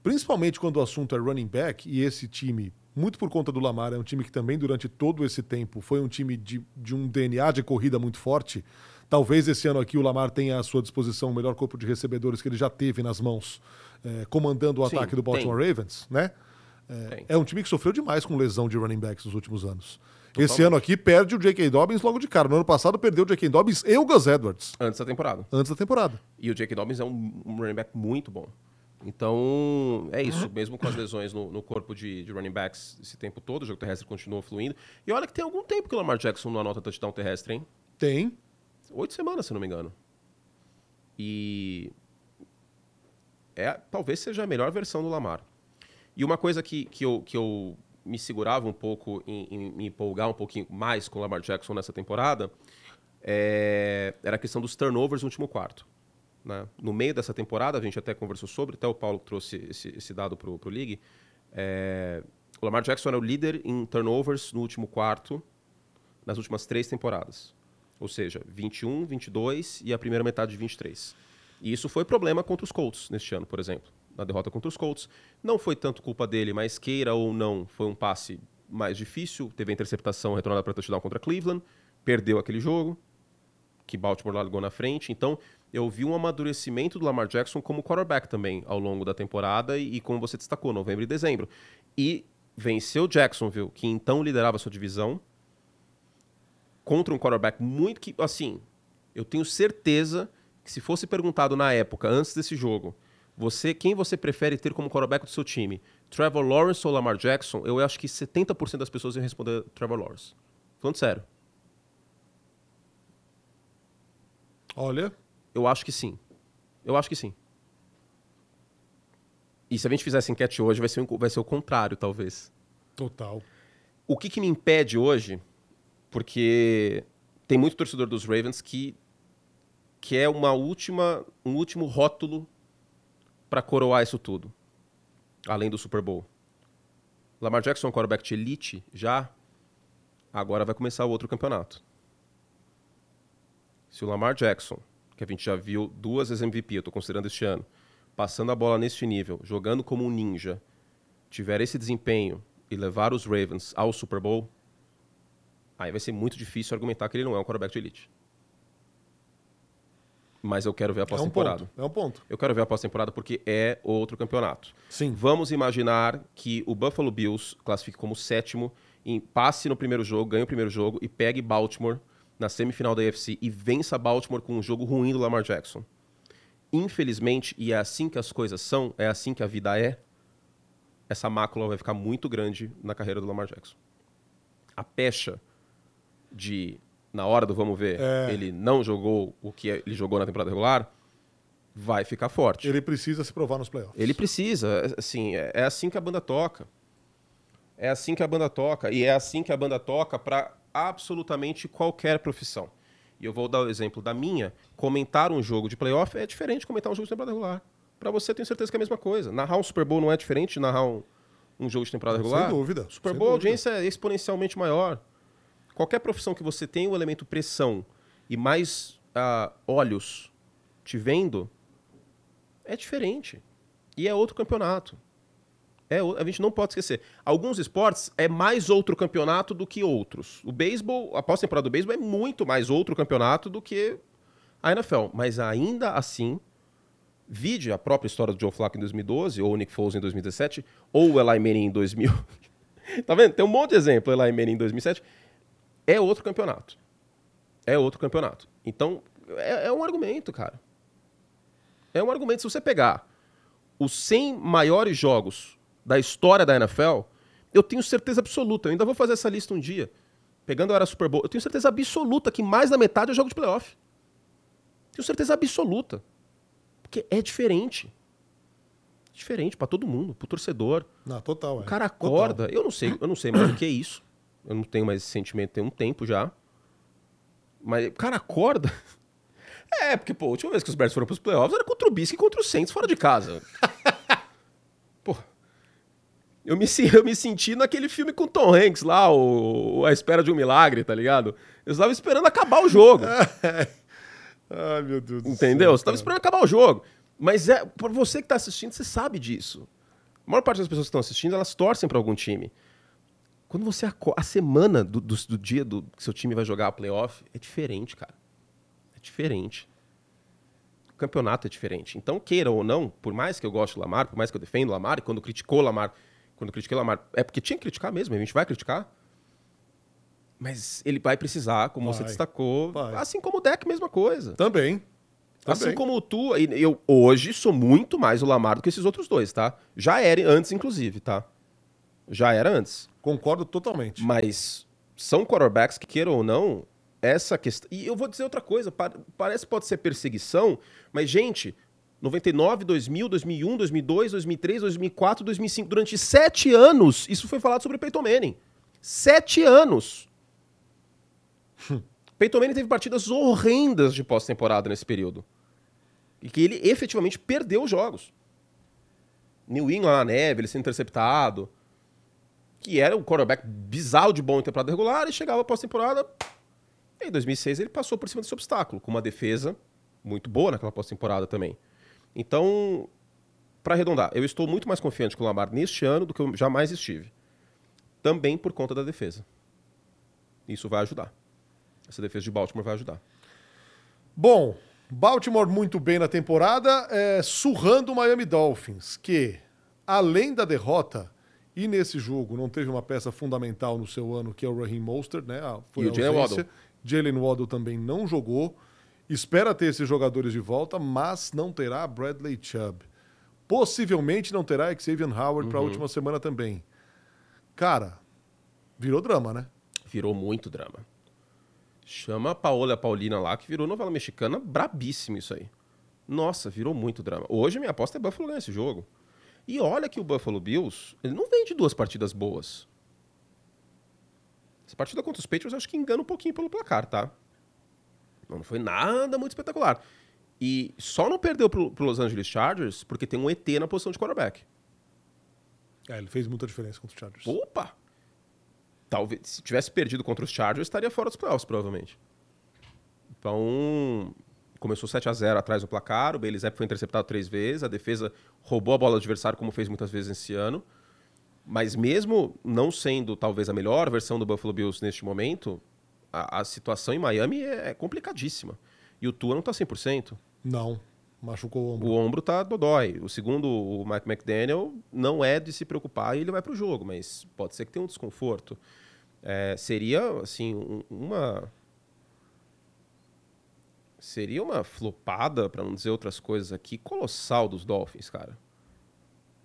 S1: principalmente quando o assunto é running back, e esse time, muito por conta do Lamar, é um time que também durante todo esse tempo foi um time de, de um DNA de corrida muito forte. Talvez esse ano aqui o Lamar tenha à sua disposição o melhor corpo de recebedores que ele já teve nas mãos, é, comandando o Sim, ataque do Baltimore tem. Ravens, né? É, é, um time que sofreu demais com lesão de running backs nos últimos anos. Totalmente. Esse ano aqui perde o J.K. Dobbins logo de cara. No ano passado perdeu o J.K. Dobbins e o Gus Edwards.
S2: Antes da temporada.
S1: Antes da temporada.
S2: E o J.K. Dobbins é um, um, running back muito bom. Então, é isso. Mesmo com as lesões no, no corpo de, de, running backs esse tempo todo, o jogo terrestre continua fluindo. E olha que tem algum tempo que o Lamar Jackson não anota touchdown terrestre, hein?
S1: Tem.
S2: Oito semanas, se não me engano. E... É, talvez seja a melhor versão do Lamar. E uma coisa que, que, eu, que eu me segurava um pouco em, em me empolgar um pouquinho mais com o Lamar Jackson nessa temporada é, era a questão dos turnovers no último quarto. Né? No meio dessa temporada, a gente até conversou sobre, até o Paulo trouxe esse, esse dado para o League. É, o Lamar Jackson era o líder em turnovers no último quarto nas últimas três temporadas. Ou seja, 21, 22 e a primeira metade de 23. E isso foi problema contra os Colts neste ano, por exemplo. Na derrota contra os Colts. Não foi tanto culpa dele, mas queira ou não, foi um passe mais difícil. Teve a interceptação retornada para touchdown contra Cleveland. Perdeu aquele jogo, que Baltimore largou na frente. Então, eu vi um amadurecimento do Lamar Jackson como quarterback também ao longo da temporada e, e como você destacou, novembro e dezembro. E venceu Jacksonville, que então liderava sua divisão, contra um quarterback muito que, assim, eu tenho certeza que se fosse perguntado na época, antes desse jogo, você quem você prefere ter como quarterback do seu time, Trevor Lawrence ou Lamar Jackson, eu acho que 70% das pessoas iam responder Trevor Lawrence. Falando sério.
S1: Olha.
S2: Eu acho que sim. Eu acho que sim. E se a gente fizesse enquete hoje, vai ser, vai ser o contrário, talvez.
S1: Total.
S2: O que, que me impede hoje, porque tem muito torcedor dos Ravens que quer é uma última, um último rótulo para coroar isso tudo, além do Super Bowl. Lamar Jackson, quarterback de elite, já agora vai começar o outro campeonato. Se o Lamar Jackson, que a gente já viu duas vezes MVP, eu estou considerando este ano, passando a bola neste nível, jogando como um ninja, tiver esse desempenho e levar os Ravens ao Super Bowl, aí vai ser muito difícil argumentar que ele não é um quarterback de elite. Mas eu quero ver a pós-temporada.
S1: É, um é um ponto.
S2: Eu quero ver a pós-temporada porque é outro campeonato.
S1: Sim.
S2: Vamos imaginar que o Buffalo Bills classifique como sétimo, em, passe no primeiro jogo, ganhe o primeiro jogo e pegue Baltimore na semifinal da AFC e vença Baltimore com um jogo ruim do Lamar Jackson infelizmente, e é assim que as coisas são, é assim que a vida é, essa mácula vai ficar muito grande na carreira do Lamar Jackson. A pecha de, na hora do vamos ver, é. ele não jogou o que ele jogou na temporada regular, vai ficar forte.
S1: Ele precisa se provar nos playoffs.
S2: Ele precisa, assim, é, é assim que a banda toca. É assim que a banda toca. E é assim que a banda toca para absolutamente qualquer profissão e eu vou dar o exemplo da minha, comentar um jogo de playoff é diferente de comentar um jogo de temporada regular. Para você, tenho certeza que é a mesma coisa. Narrar um Super Bowl não é diferente de narrar um, um jogo de temporada regular?
S1: Sem dúvida.
S2: Super Bowl, a audiência é exponencialmente maior. Qualquer profissão que você tenha o elemento pressão e mais uh, olhos te vendo, é diferente. E é outro campeonato. É, a gente não pode esquecer. Alguns esportes é mais outro campeonato do que outros. O beisebol, a pós-temporada do beisebol é muito mais outro campeonato do que a NFL. Mas ainda assim, vide a própria história do Joe Flacco em 2012, ou o Nick Foles em 2017, ou o Eli Manning em 2000. tá vendo? Tem um monte de exemplo, Eli Manning em 2007. É outro campeonato. É outro campeonato. Então, é, é um argumento, cara. É um argumento. Se você pegar os 100 maiores jogos da história da NFL, eu tenho certeza absoluta, eu ainda vou fazer essa lista um dia, pegando a era Super Bowl, eu tenho certeza absoluta que mais da metade é jogo de playoff. Tenho certeza absoluta. Porque é diferente. Diferente para todo mundo, pro torcedor.
S1: Não, total.
S2: É. O cara acorda, total. eu não sei, eu não sei mais o que é isso. Eu não tenho mais esse sentimento, tem um tempo já. Mas o cara acorda. É, porque, pô, a última vez que os Bears foram pros playoffs era contra o Bisque e contra o Saints fora de casa. Eu me, eu me senti naquele filme com Tom Hanks lá, o, A Espera de um Milagre, tá ligado? Eu estava esperando acabar o jogo.
S1: Ai, meu Deus do
S2: Entendeu? Céu, você estava esperando acabar o jogo. Mas é, para você que está assistindo, você sabe disso. A maior parte das pessoas que estão assistindo, elas torcem para algum time. Quando você acorda, a semana do, do, do, dia do que seu time vai jogar a playoff é diferente, cara. É diferente. O campeonato é diferente. Então, queira ou não, por mais que eu goste do Lamar, por mais que eu defenda o Lamar, e quando criticou o Lamar, quando critiquei o Lamar. É porque tinha que criticar mesmo, a gente vai criticar. Mas ele vai precisar, como vai, você destacou. Vai. Assim como o deck, mesma coisa.
S1: Também.
S2: Assim Também. como tu, eu hoje sou muito mais o Lamar do que esses outros dois, tá? Já era antes, inclusive, tá? Já era antes.
S1: Concordo totalmente.
S2: Mas são quarterbacks que, queiram ou não, essa questão. E eu vou dizer outra coisa: parece que pode ser perseguição, mas, gente, 99, 2000, 2001, 2002, 2003, 2004, 2005. Durante sete anos, isso foi falado sobre Peyton Manning. Sete anos. Peyton Manning teve partidas horrendas de pós-temporada nesse período. E que ele efetivamente perdeu os jogos. New England na neve, ele sendo interceptado. Que era um quarterback bizarro de bom em temporada regular e chegava pós-temporada Em 2006 ele passou por cima desse obstáculo, com uma defesa muito boa naquela pós-temporada também. Então, para arredondar, eu estou muito mais confiante com o Lamar neste ano do que eu jamais estive. Também por conta da defesa. Isso vai ajudar. Essa defesa de Baltimore vai ajudar.
S1: Bom, Baltimore muito bem na temporada, é, surrando o Miami Dolphins, que, além da derrota, e nesse jogo não teve uma peça fundamental no seu ano, que é o Raheem Mostert, né? Foi
S2: e o Jalen Waddle.
S1: Jalen Waddle também não jogou. Espera ter esses jogadores de volta, mas não terá Bradley Chubb. Possivelmente não terá Xavier Howard uhum. para a última semana também. Cara, virou drama, né?
S2: Virou muito drama. Chama a Paola Paulina lá, que virou novela mexicana, brabíssimo isso aí. Nossa, virou muito drama. Hoje minha aposta é Buffalo nesse jogo. E olha que o Buffalo Bills, ele não vem de duas partidas boas. Essa partida contra os Patriots acho que engana um pouquinho pelo placar, tá? Não foi nada muito espetacular. E só não perdeu pro, pro Los Angeles Chargers porque tem um ET na posição de quarterback.
S1: É, ele fez muita diferença contra os Chargers.
S2: Opa! talvez se tivesse perdido contra os Chargers, estaria fora dos playoffs, provavelmente. Então, começou 7 a 0 atrás do placar, o Zapp foi interceptado três vezes, a defesa roubou a bola do adversário, como fez muitas vezes esse ano. Mas mesmo não sendo talvez a melhor versão do Buffalo Bills neste momento, a, a situação em Miami é, é, complicadíssima. E o Tua não está 100%.
S1: Não. Machucou o ombro.
S2: O ombro tá dodói. O segundo, o Mike McDaniel, não é de se preocupar e ele vai para o jogo, mas pode ser que tenha um desconforto. É, seria, assim, um, uma. Seria uma flopada, para não dizer outras coisas aqui, colossal dos Dolphins, cara.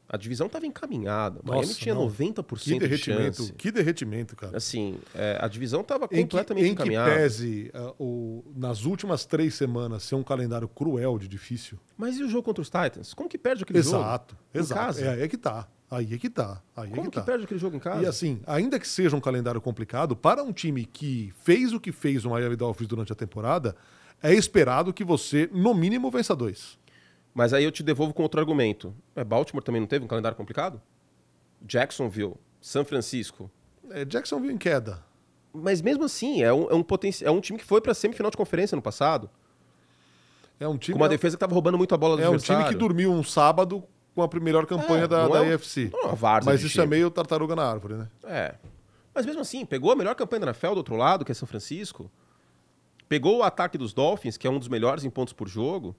S2: A divisão estava encaminhada. Nossa, Miami tinha não. 90% que
S1: derretimento,
S2: de chance.
S1: Que derretimento, cara.
S2: Assim, é, a divisão estava completamente
S1: em
S2: que, encaminhada.
S1: Em que pese uh, o, nas últimas três semanas ser um calendário cruel de difícil.
S2: Mas e o jogo contra os Titans? Como que perde aquele
S1: exato,
S2: jogo?
S1: Exato, exato. É aí é que tá. Aí é que tá. Aí
S2: Como
S1: é que,
S2: que
S1: tá.
S2: perde aquele jogo em casa?
S1: E assim, ainda que seja um calendário complicado, para um time que fez o que fez o Miami Dolphins durante a temporada, é esperado que você, no mínimo, vença dois.
S2: Mas aí eu te devolvo com outro argumento. É, Baltimore também não teve um calendário complicado? Jacksonville, São Francisco.
S1: É, Jacksonville em queda.
S2: Mas mesmo assim, é um, é um, é um time que foi para semifinal de conferência no passado.
S1: É um time.
S2: Com uma é... defesa que estava roubando muito a bola do
S1: É um time que dormiu um sábado com a melhor campanha é, da, da é.
S2: Não, é
S1: Mas isso é meio tartaruga na árvore, né?
S2: É. Mas mesmo assim, pegou a melhor campanha da NFL do outro lado, que é São Francisco. Pegou o ataque dos Dolphins, que é um dos melhores em pontos por jogo.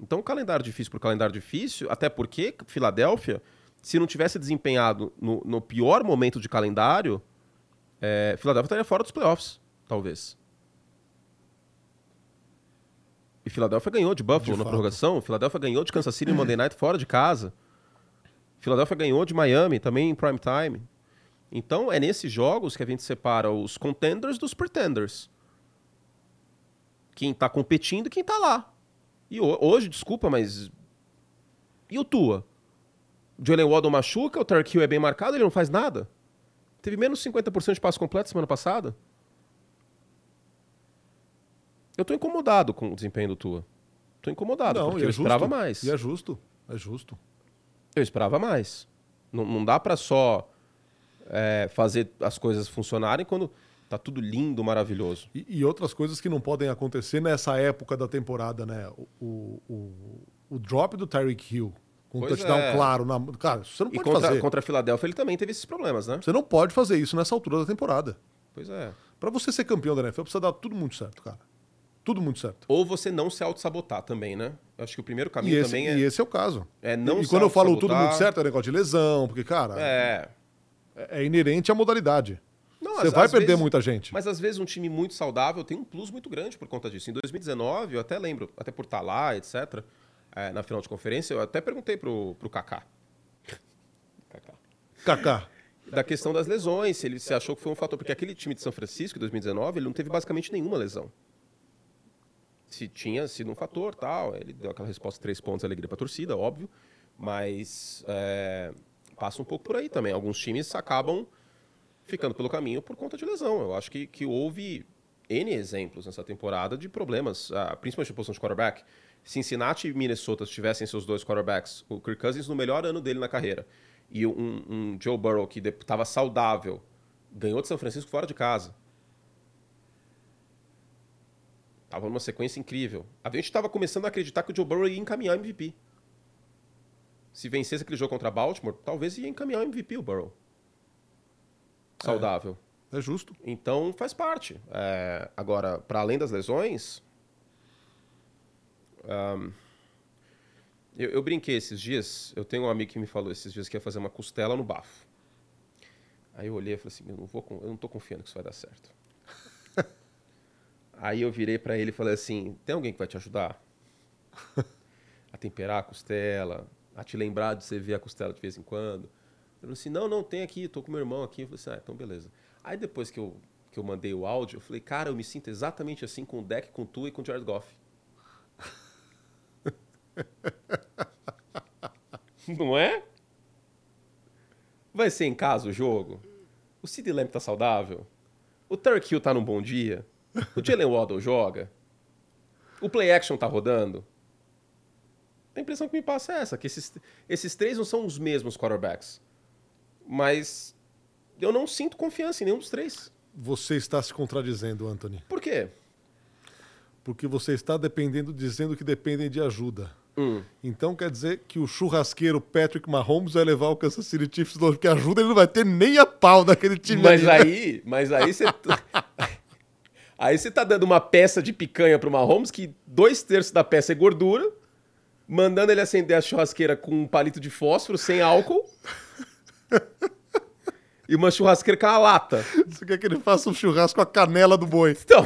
S2: Então, calendário difícil por calendário difícil, até porque Filadélfia, se não tivesse desempenhado no, no pior momento de calendário, é, Filadélfia estaria fora dos playoffs, talvez. E Filadélfia ganhou de Buffalo de na fato. prorrogação, Filadélfia ganhou de Kansas City no Monday Night fora de casa. Filadélfia ganhou de Miami também em prime time. Então, é nesses jogos que a gente separa os contenders dos pretenders. Quem está competindo e quem está lá. E hoje, desculpa, mas. E o Tua? O Jalen Waddle machuca, o Tark Hill é bem marcado, ele não faz nada. Teve menos 50% de passo completo semana passada. Eu tô incomodado com o desempenho do Tua. Tô incomodado, não, porque é eu justo. esperava mais.
S1: E é justo, é justo.
S2: Eu esperava mais. Não, não dá para só é, fazer as coisas funcionarem quando Tá tudo lindo, maravilhoso.
S1: E, e, outras coisas que não podem acontecer nessa época da temporada, né? O, o, o drop do Tyreek Hill com um touchdown é. claro. Na... Cara, você não pode
S2: e contra,
S1: fazer.
S2: contra a Filadélfia ele também teve esses problemas, né?
S1: Você não pode fazer isso nessa altura da temporada.
S2: Pois é.
S1: Para você ser campeão da NFL, precisa dar tudo muito certo, cara. Tudo muito certo.
S2: Ou você não se auto-sabotar também, né? Eu acho que o primeiro caminho
S1: esse,
S2: também é.
S1: E esse é o caso.
S2: É não
S1: E, e quando eu falo tudo muito certo, é negócio de lesão, porque, cara.
S2: É.
S1: É, é inerente à modalidade. Você vai perder
S2: vezes,
S1: muita gente.
S2: Mas às vezes um time muito saudável tem um plus muito grande por conta disso. Em 2019, eu até lembro, até por estar lá, etc., é, na final de conferência, eu até perguntei pro, pro Kaká.
S1: Kaká. Kaká.
S2: Da questão das lesões, se ele se achou que foi um fator. Porque aquele time de São Francisco, em 2019, ele não teve basicamente nenhuma lesão. Se tinha sido um fator, tal, ele deu aquela resposta três pontos, alegria para a torcida, óbvio. Mas é, passa um pouco por aí também. Alguns times acabam ficando pelo caminho por conta de lesão. Eu acho que, que houve N exemplos nessa temporada de problemas, uh, principalmente na posição de quarterback. Cincinnati e Minnesota tivessem seus dois quarterbacks, o Kirk Cousins no melhor ano dele na carreira, e um, um Joe Burrow que estava saudável, ganhou de São Francisco fora de casa. Tava numa sequência incrível. A gente estava começando a acreditar que o Joe Burrow ia encaminhar o MVP. Se vencesse aquele jogo contra Baltimore, talvez ia encaminhar o MVP o Burrow. Saudável.
S1: É, é justo.
S2: Então faz parte. É, agora, para além das lesões. Um, eu, eu, brinquei esses dias. Eu tenho um amigo que me falou esses dias que ia fazer uma costela no bafo. Aí eu olhei e falei assim: eu não, vou, eu não tô confiando que isso vai dar certo. Aí eu virei para ele e falei assim: tem alguém que vai te ajudar? a temperar a costela, a te lembrar de você ver a costela de vez em quando. Ele falou assim: não, não, tem aqui, tô com meu irmão aqui. Eu falei assim: ah, então beleza. Aí depois que eu, que eu mandei o áudio, eu falei: cara, eu me sinto exatamente assim com o deck, com tu e com o Jared Goff. não é? Vai ser em casa o jogo? O Sid Lamb tá saudável? O Turk Hill tá num bom dia? O Jalen Waddle joga? O play action tá rodando? A impressão que me passa é essa, que esses, esses três não são os mesmos quarterbacks. Mas eu não sinto confiança em nenhum dos três.
S1: Você está se contradizendo, Anthony.
S2: Por quê?
S1: Porque você está dependendo, dizendo que dependem de ajuda.
S2: Hum.
S1: Então quer dizer que o churrasqueiro Patrick Mahomes vai levar o Kansas City Chiefs longe, porque ajuda ele não vai ter nem a pau daquele time.
S2: Mas ali, aí, mas aí você Aí você tá dando uma peça de picanha pro Mahomes, que dois terços da peça é gordura, mandando ele acender a churrasqueira com um palito de fósforo, sem álcool. E uma churrasqueira com a lata.
S1: Você quer que ele faça um churrasco com a canela do boi?
S2: Então.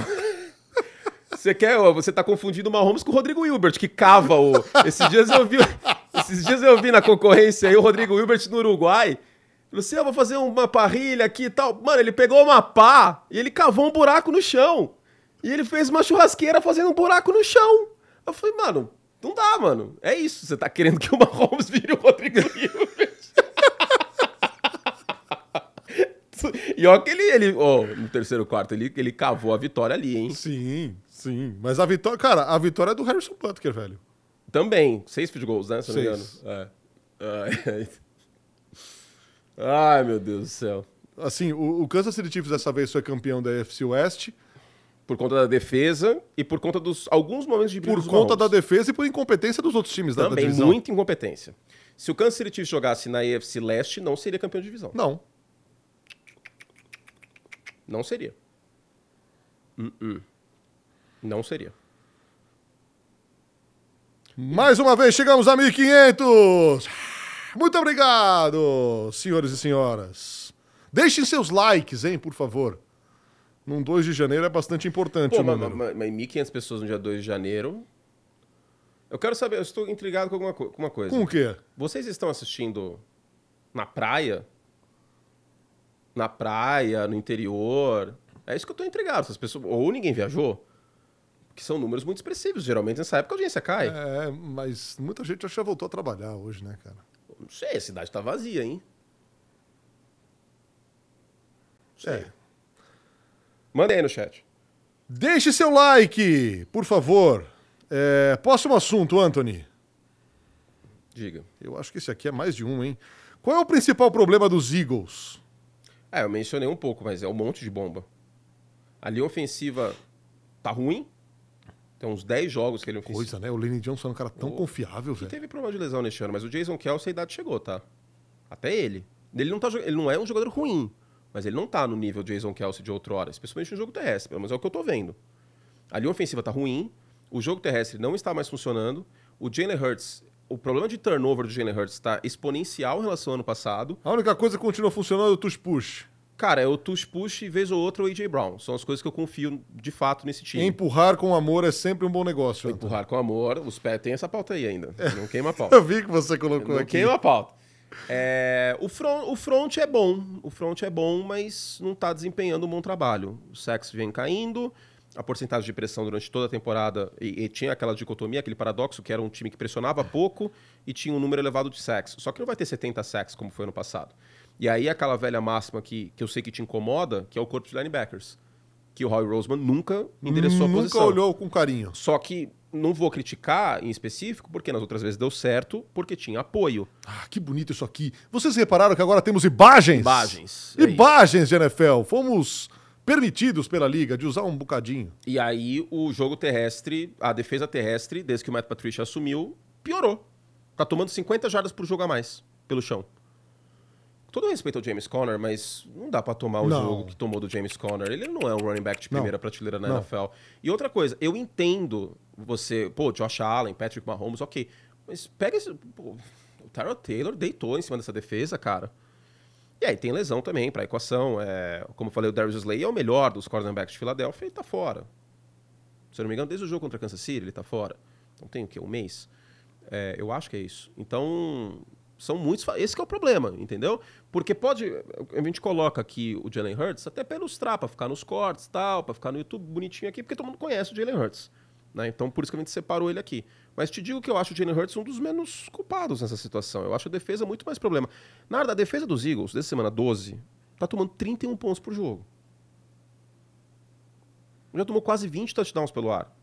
S2: Você quer, você tá confundindo o Mahomes com o Rodrigo Hilbert, que cava o. Esses dias eu vi. Esses dias eu vi na concorrência aí o Rodrigo Hilbert no Uruguai. Falou assim: eu vou fazer uma parrilha aqui e tal. Mano, ele pegou uma pá e ele cavou um buraco no chão. E ele fez uma churrasqueira fazendo um buraco no chão. Eu falei, mano, não dá, mano. É isso. Você tá querendo que o Mahomes vire o Rodrigo Hilbert. E ó que ele, ele oh, no terceiro quarto, ele, ele cavou a vitória ali, hein?
S1: Sim, sim. Mas a vitória, cara, a vitória é do Harrison Butker, velho.
S2: Também. Seis field goals, né? Se não me engano. É. Ai, meu Deus do céu.
S1: Assim, o, o Kansas City Chiefs dessa vez foi campeão da FC West.
S2: Por conta da defesa e por conta dos alguns momentos de
S1: Por conta da defesa e por incompetência dos outros times
S2: Também,
S1: da, divisão.
S2: muita incompetência. Se o Kansas City Chiefs jogasse na AFC Leste, não seria campeão de divisão.
S1: Não.
S2: Não seria. Uh -uh. Não seria.
S1: Mais uma vez chegamos a 1500. Muito obrigado, senhores e senhoras. Deixem seus likes, hein, por favor. Num 2 de janeiro é bastante importante Pô, o
S2: número. Mas, mas 1.500 pessoas no dia 2 de janeiro... Eu quero saber, eu estou intrigado com alguma com uma coisa.
S1: Com o quê?
S2: Vocês estão assistindo na praia? Na praia, no interior? É isso que eu estou intrigado. Essas pessoas... Ou ninguém viajou? Que são números muito expressivos. Geralmente nessa época a audiência cai.
S1: É, mas muita gente já voltou a trabalhar hoje, né, cara?
S2: Não sei, a cidade tá vazia, hein? Sei. É. Manda aí no chat.
S1: Deixe seu like, por favor. É, próximo assunto, Anthony.
S2: Diga.
S1: Eu acho que esse aqui é mais de um, hein? Qual é o principal problema dos Eagles?
S2: É, eu mencionei um pouco, mas é um monte de bomba. A linha ofensiva tá ruim. Tem uns 10 jogos que ele
S1: fez. Coisa, né? O Lenny Johnson é um cara tão oh, confiável, velho.
S2: teve problema de lesão neste ano, mas o Jason Kelsey a idade chegou, tá? Até ele. Ele não, tá, ele não é um jogador ruim, mas ele não tá no nível Jason Kelsey de outrora, especialmente no jogo terrestre, pelo menos é o que eu tô vendo. A linha ofensiva tá ruim, o jogo terrestre não está mais funcionando, o Jalen Hurts o problema de turnover do Jalen Hurts está exponencial em relação ao ano passado.
S1: A única coisa que continua funcionando é o touch push.
S2: Cara, é o tush push e vez ou outra o AJ Brown. São as coisas que eu confio de fato nesse time.
S1: Empurrar com amor é sempre um bom negócio.
S2: Empurrar com amor. Os pés tem essa pauta aí ainda. É. Não queima a pauta.
S1: eu vi que você colocou
S2: não
S1: aqui.
S2: queima a pauta. É, o, front, o front é bom. O front é bom, mas não está desempenhando um bom trabalho. O sex vem caindo. A porcentagem de pressão durante toda a temporada. E, e, tinha aquela dicotomia, aquele paradoxo, que era um time que pressionava pouco e tinha um número elevado de sacks. Só que não vai ter 70 sacks como foi ano passado. E aí aquela velha máxima que, que eu sei que te incomoda, que é o corpo de linebackers. Que o Roy Roseman nunca endereçou
S1: nunca
S2: a posição.
S1: Nunca olhou com carinho.
S2: Só que não vou criticar em específico, porque nas outras vezes deu certo, porque tinha apoio.
S1: Ah, que bonito isso aqui. Vocês repararam que agora temos imagens?
S2: Imagens.
S1: É imagens de NFL. Fomos permitidos pela liga, de usar um bocadinho.
S2: E aí o jogo terrestre, a defesa terrestre, desde que o Matt Patricia assumiu, piorou. Tá tomando 50 jardas por jogo a mais pelo chão. Todo respeito ao James Conner, mas não dá para tomar o não. jogo que tomou do James Conner. Ele não é um running back de primeira não. prateleira na não. NFL. E outra coisa, eu entendo você, pô, Josh Allen, Patrick Mahomes, ok. Mas pega esse. Pô, o Tyrell Taylor deitou em cima dessa defesa, cara. E aí tem lesão também para a equação. É, como eu falei, o Darius Slay é o melhor dos cornerbacks de Filadélfia e tá fora. Se eu não me engano, desde o jogo contra Kansas City ele tá fora. Então tem o quê? Um mês? É, eu acho que é isso. Então, são muitos. Esse é o problema, entendeu? Porque pode. A gente coloca aqui o Jalen Hurts até para ilustrar, para ficar nos cortes tal, para ficar no YouTube bonitinho aqui, porque todo mundo conhece o Jalen Hurts. Né? Então, por isso que a gente separou ele aqui. Mas te digo que eu acho o Jalen Hurts um dos menos culpados nessa situação. Eu acho a defesa muito mais problema. Na hora da defesa dos Eagles, dessa semana 12, tá tomando 31 pontos por jogo. Já tomou quase 20 touchdowns pelo ar.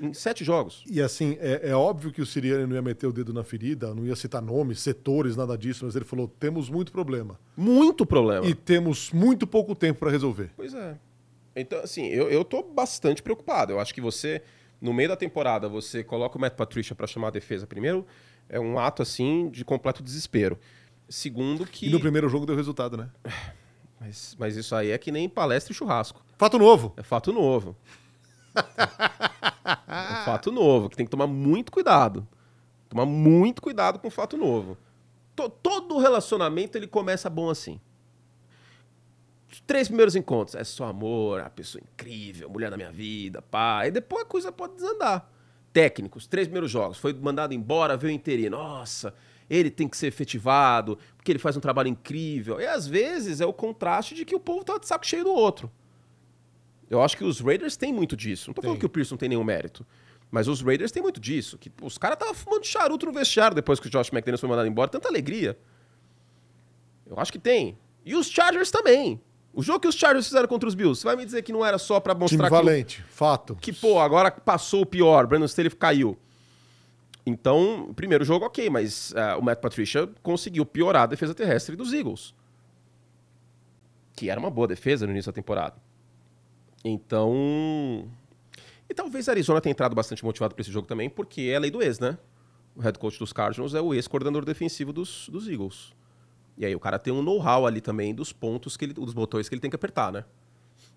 S2: Em sete jogos.
S1: E assim, é, é, óbvio que o Siriane não ia meter o dedo na ferida, não ia citar nomes, setores, nada disso, mas ele falou: temos muito problema.
S2: Muito problema.
S1: E temos muito pouco tempo para resolver.
S2: Pois é. Então, assim, eu, eu tô bastante preocupado. Eu acho que você no meio da temporada você coloca o Matt Patricia para chamar a defesa primeiro, é um ato assim de completo desespero. Segundo que.
S1: E no primeiro jogo deu resultado, né?
S2: Mas, mas isso aí é que nem palestra e churrasco.
S1: Fato novo.
S2: É fato novo. é fato novo, que tem que tomar muito cuidado. Tomar muito cuidado com o fato novo. Todo relacionamento ele começa bom assim três primeiros encontros. É só amor, a pessoa incrível, mulher da minha vida, pá. E depois a coisa pode desandar. Técnicos, três primeiros jogos. Foi mandado embora, veio o interino. Nossa, ele tem que ser efetivado, porque ele faz um trabalho incrível. E às vezes é o contraste de que o povo tá de saco cheio do outro. Eu acho que os Raiders têm muito disso. Não tô tem. falando que o não tem nenhum mérito. Mas os Raiders têm muito disso. Que os caras estavam fumando charuto no vestiário depois que o Josh McDaniels foi mandado embora. Tanta alegria. Eu acho que tem. E os Chargers também. O jogo que os Chargers fizeram contra os Bills, você vai me dizer que não era só para mostrar
S1: Time valente,
S2: que,
S1: fato.
S2: Que, pô, agora passou o pior, Brandon Staley caiu. Então, primeiro jogo, ok, mas uh, o Matt Patricia conseguiu piorar a defesa terrestre dos Eagles. Que era uma boa defesa no início da temporada. Então. E talvez a Arizona tenha entrado bastante motivado para esse jogo também, porque é a lei do ex, né? O head coach dos Cardinals é o ex-coordenador defensivo dos, dos Eagles. E aí o cara tem um know-how ali também dos pontos, que ele, dos botões que ele tem que apertar, né?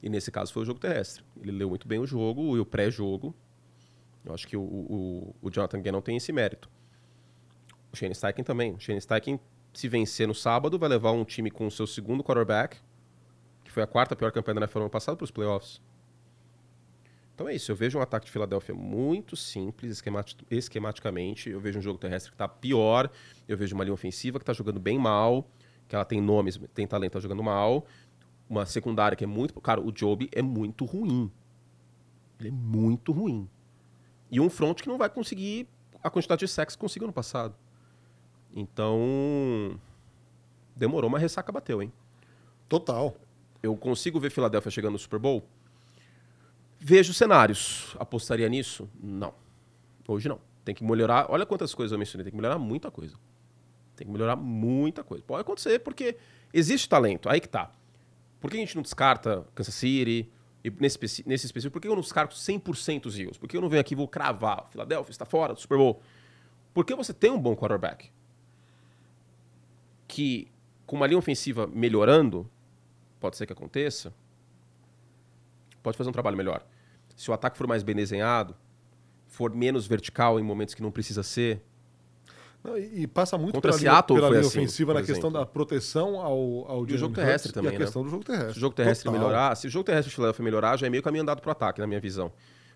S2: E nesse caso foi o jogo terrestre. Ele leu muito bem o jogo e o pré-jogo. Eu acho que o, o, o Jonathan Gannon tem esse mérito. O Shane Steichen também. O Shane Steichen, se vencer no sábado, vai levar um time com o seu segundo quarterback, que foi a quarta pior campanha da NFL ano passado, para os playoffs. Então é isso. Eu vejo um ataque de Filadélfia muito simples, esquematicamente. Eu vejo um jogo terrestre que está pior. Eu vejo uma linha ofensiva que está jogando bem mal, que ela tem nomes, tem talento, está jogando mal. Uma secundária que é muito. Cara, o Job é muito ruim. Ele é muito ruim. E um front que não vai conseguir a quantidade de sexo que conseguiu no passado. Então. Demorou, mas a ressaca bateu, hein?
S1: Total.
S2: Eu consigo ver Filadélfia chegando no Super Bowl? Vejo cenários. Apostaria nisso? Não. Hoje não. Tem que melhorar. Olha quantas coisas eu mencionei. Tem que melhorar muita coisa. Tem que melhorar muita coisa. Pode acontecer porque existe talento. Aí que tá. Por que a gente não descarta Kansas City? E nesse, nesse específico, por que eu não descarto 100% os Eagles? Por que eu não venho aqui e vou cravar? Philadelphia está fora do Super Bowl. Porque você tem um bom quarterback que, com uma linha ofensiva melhorando, pode ser que aconteça, pode fazer um trabalho melhor. Se o ataque for mais bem desenhado, for menos vertical em momentos que não precisa ser.
S1: Não, e, passa muito
S2: Contra pela Seattle
S1: linha,
S2: pela
S1: linha assim, ofensiva na exemplo. questão da proteção ao, ao
S2: e o jogo terrestre também,
S1: e a questão né? do jogo terrestre.
S2: Se o jogo terrestre Total. melhorar, se o jogo terrestre de Philadelphia melhorar, já é meio caminho andado para o ataque, na minha visão.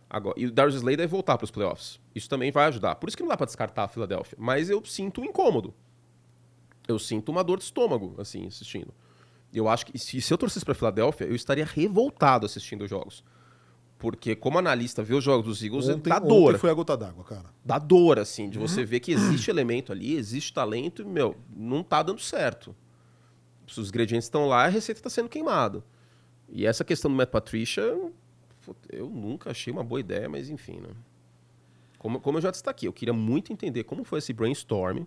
S2: Agora, e o Darius Slay deve voltar para os playoffs. Isso também vai ajudar. Por isso que não dá para descartar a Philadelphia. Mas eu sinto um incômodo. Eu sinto uma dor de estômago, assim, assistindo. Eu acho que se, se eu torcesse para Filadélfia, eu estaria revoltado assistindo os jogos. Porque como analista, ver os jogos dos Eagles
S1: ontem,
S2: dá dor. Ontem
S1: foi a gota d'água, cara.
S2: Dá dor, assim, de você uhum. ver que existe elemento ali, existe talento e, meu, não tá dando certo. Se os ingredientes estão lá, a receita está sendo queimada. E essa questão do Matt Patricia, eu nunca achei uma boa ideia, mas enfim, né? Como, como eu já destaquei, eu queria muito entender como foi esse brainstorm.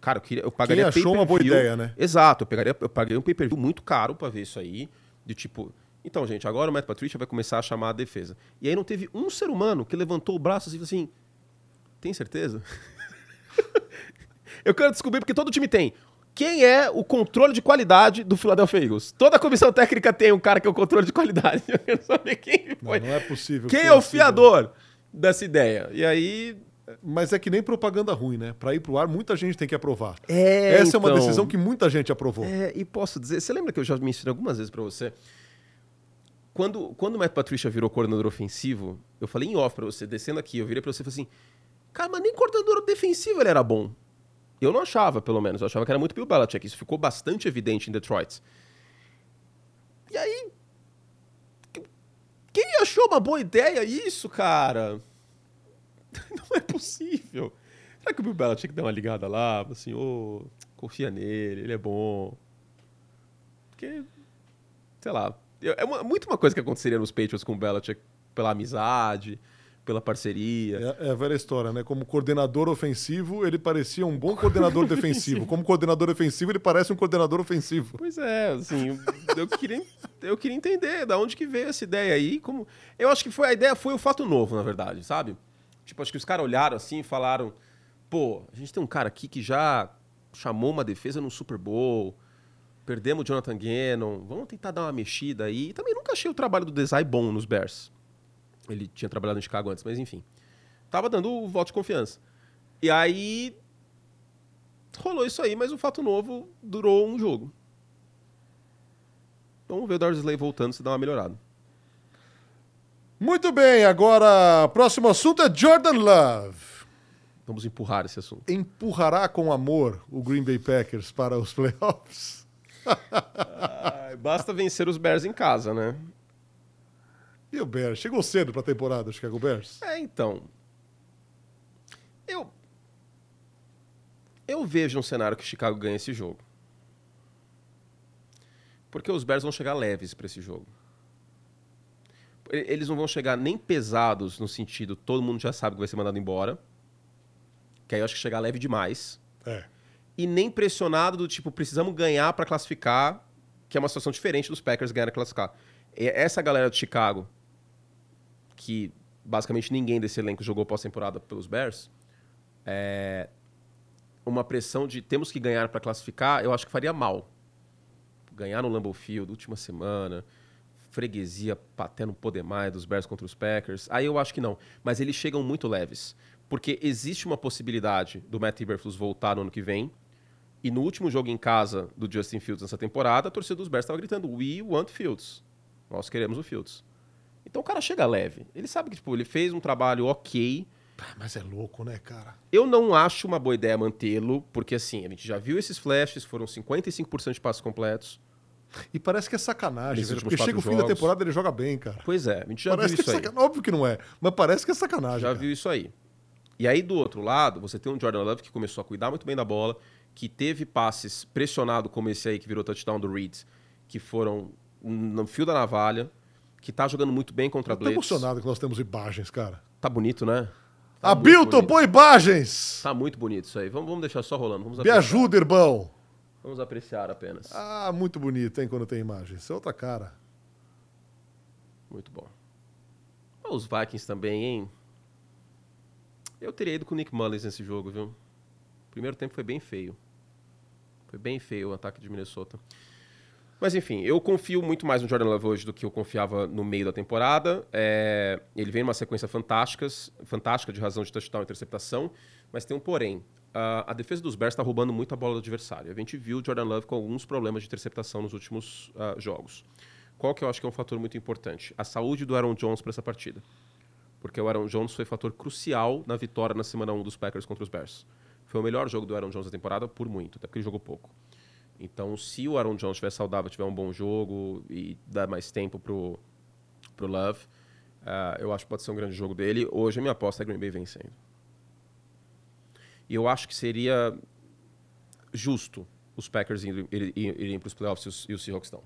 S2: Cara, eu, queria, eu pagaria
S1: Quem achou uma boa ideia, né?
S2: Exato, eu, pegaria, eu pagaria um pay-per-view muito caro para ver isso aí. De tipo, Então, gente, agora o Matt Patricia vai começar a chamar a defesa. E aí não teve um ser humano que levantou o braço e falou assim: tem certeza? eu quero descobrir porque todo time tem. Quem é o controle de qualidade do Philadelphia Eagles? Toda a comissão técnica tem um cara que é o controle de qualidade. Eu quero saber quem
S1: foi. Não, não é possível.
S2: Quem é o fiador dessa ideia? E aí
S1: mas é que nem propaganda ruim, né? Para ir pro ar, muita gente tem que aprovar.
S2: É,
S1: Essa então, é uma então. decisão que muita gente aprovou.
S2: É, e posso dizer, você lembra que eu já me ensinei algumas vezes para você? Quando, quando o Matt Patricia virou coordenador ofensivo, eu falei em off para você, descendo aqui, eu virei para você e falei assim: cara, mas nem coordenador defensivo ele era bom. Eu não achava, pelo menos. Eu achava que era muito Bill Belichick. Isso ficou bastante evidente em Detroit. E aí. Quem achou uma boa ideia isso, cara? Não é possível. Será que o Bill Belichick deu uma ligada lá? Assim, ô, oh, confia nele, ele é bom. Porque, sei lá. É uma, muito uma coisa que aconteceria nos Patriots com o Belichick pela amizade pela parceria.
S1: É, é, a velha história, né? Como coordenador ofensivo, ele parecia um bom coordenador defensivo. Como coordenador defensivo, ele parece um coordenador ofensivo.
S2: Pois é, assim, eu queria, eu queria entender da onde que veio essa ideia aí. Como... Eu acho que foi a ideia foi o fato novo, na verdade, sabe? Tipo, acho que os caras olharam assim e falaram: pô, a gente tem um cara aqui que já chamou uma defesa no Super Bowl. Perdemos o Jonathan Gannon, vamos tentar dar uma mexida aí. E também nunca achei o trabalho do design bom nos Bears. Ele tinha trabalhado em Chicago antes, mas enfim. Tava dando o voto de confiança. E aí. Rolou isso aí, mas o fato novo durou um jogo. Vamos ver o Darius Slay voltando se dá uma melhorada.
S1: Muito bem, agora próximo assunto é Jordan Love.
S2: Vamos empurrar esse assunto.
S1: Empurrará com amor o Green Bay Packers para os playoffs?
S2: ah, basta vencer os Bears em casa, né?
S1: E o Bears? Chegou cedo para a temporada, Chicago Bears?
S2: É, então. Eu. Eu vejo um cenário que o Chicago ganha esse jogo. Porque os Bears vão chegar leves para esse jogo. Eles não vão chegar nem pesados no sentido todo mundo já sabe que vai ser mandado embora. Que aí eu acho que chegar leve demais.
S1: É.
S2: E nem pressionado do tipo, precisamos ganhar para classificar, que é uma situação diferente dos Packers ganhar e classificar. Essa galera de Chicago que basicamente ninguém desse elenco jogou pós-temporada pelos Bears, é uma pressão de temos que ganhar para classificar, eu acho que faria mal. Ganhar no Lambeau Field, última semana, freguesia até não poder mais dos Bears contra os Packers. Aí eu acho que não. Mas eles chegam muito leves. Porque existe uma possibilidade do Matt Eberflus voltar no ano que vem. E no último jogo em casa do Justin Fields nessa temporada, a torcida dos Bears estava gritando: We want Fields. Nós queremos o Fields. Então o cara chega leve. Ele sabe que tipo, ele fez um trabalho ok.
S1: Mas é louco, né, cara?
S2: Eu não acho uma boa ideia mantê-lo, porque assim, a gente já viu esses flashes, foram 55% de passos completos.
S1: E parece que é sacanagem, velho, porque chega o fim da temporada ele joga bem, cara.
S2: Pois é, a gente já
S1: parece
S2: viu isso
S1: é
S2: aí.
S1: Óbvio que não é, mas parece que é sacanagem.
S2: Já
S1: cara.
S2: viu isso aí. E aí, do outro lado, você tem um Jordan Love que começou a cuidar muito bem da bola, que teve passes pressionado como esse aí que virou touchdown do Reed, que foram no fio da navalha que tá jogando muito bem contra a Blitz.
S1: Tô emocionado que nós temos imagens, cara.
S2: Tá bonito, né? Tá
S1: Abilton, põe imagens!
S2: Tá muito bonito isso aí. Vamos, vamos deixar só rolando. Vamos
S1: Me ajuda, irmão!
S2: Vamos apreciar apenas.
S1: Ah, muito bonito, hein, quando tem imagens. Isso é outra cara.
S2: Muito bom. Os Vikings também, hein? Eu teria ido com o Nick Mullins nesse jogo, viu? O primeiro tempo foi bem feio. Foi bem feio o ataque de Minnesota. Mas enfim, eu confio muito mais no Jordan Love hoje do que eu confiava no meio da temporada. É, ele vem numa sequência fantásticas, fantástica de razão de touchdown e interceptação, mas tem um porém. Uh, a defesa dos Bears está roubando muito a bola do adversário. A gente viu o Jordan Love com alguns problemas de interceptação nos últimos uh, jogos. Qual que eu acho que é um fator muito importante? A saúde do Aaron Jones para essa partida. Porque o Aaron Jones foi fator crucial na vitória na semana 1 dos Packers contra os Bears. Foi o melhor jogo do Aaron Jones da temporada por muito, até porque ele jogou pouco. Então, se o Aaron Jones estiver saudável, tiver um bom jogo e dar mais tempo pro, pro Love, uh, eu acho que pode ser um grande jogo dele. Hoje a minha aposta é Green Bay vencendo. E eu acho que seria justo os Packers irem, irem para os playoffs e os, e os Seahawks não.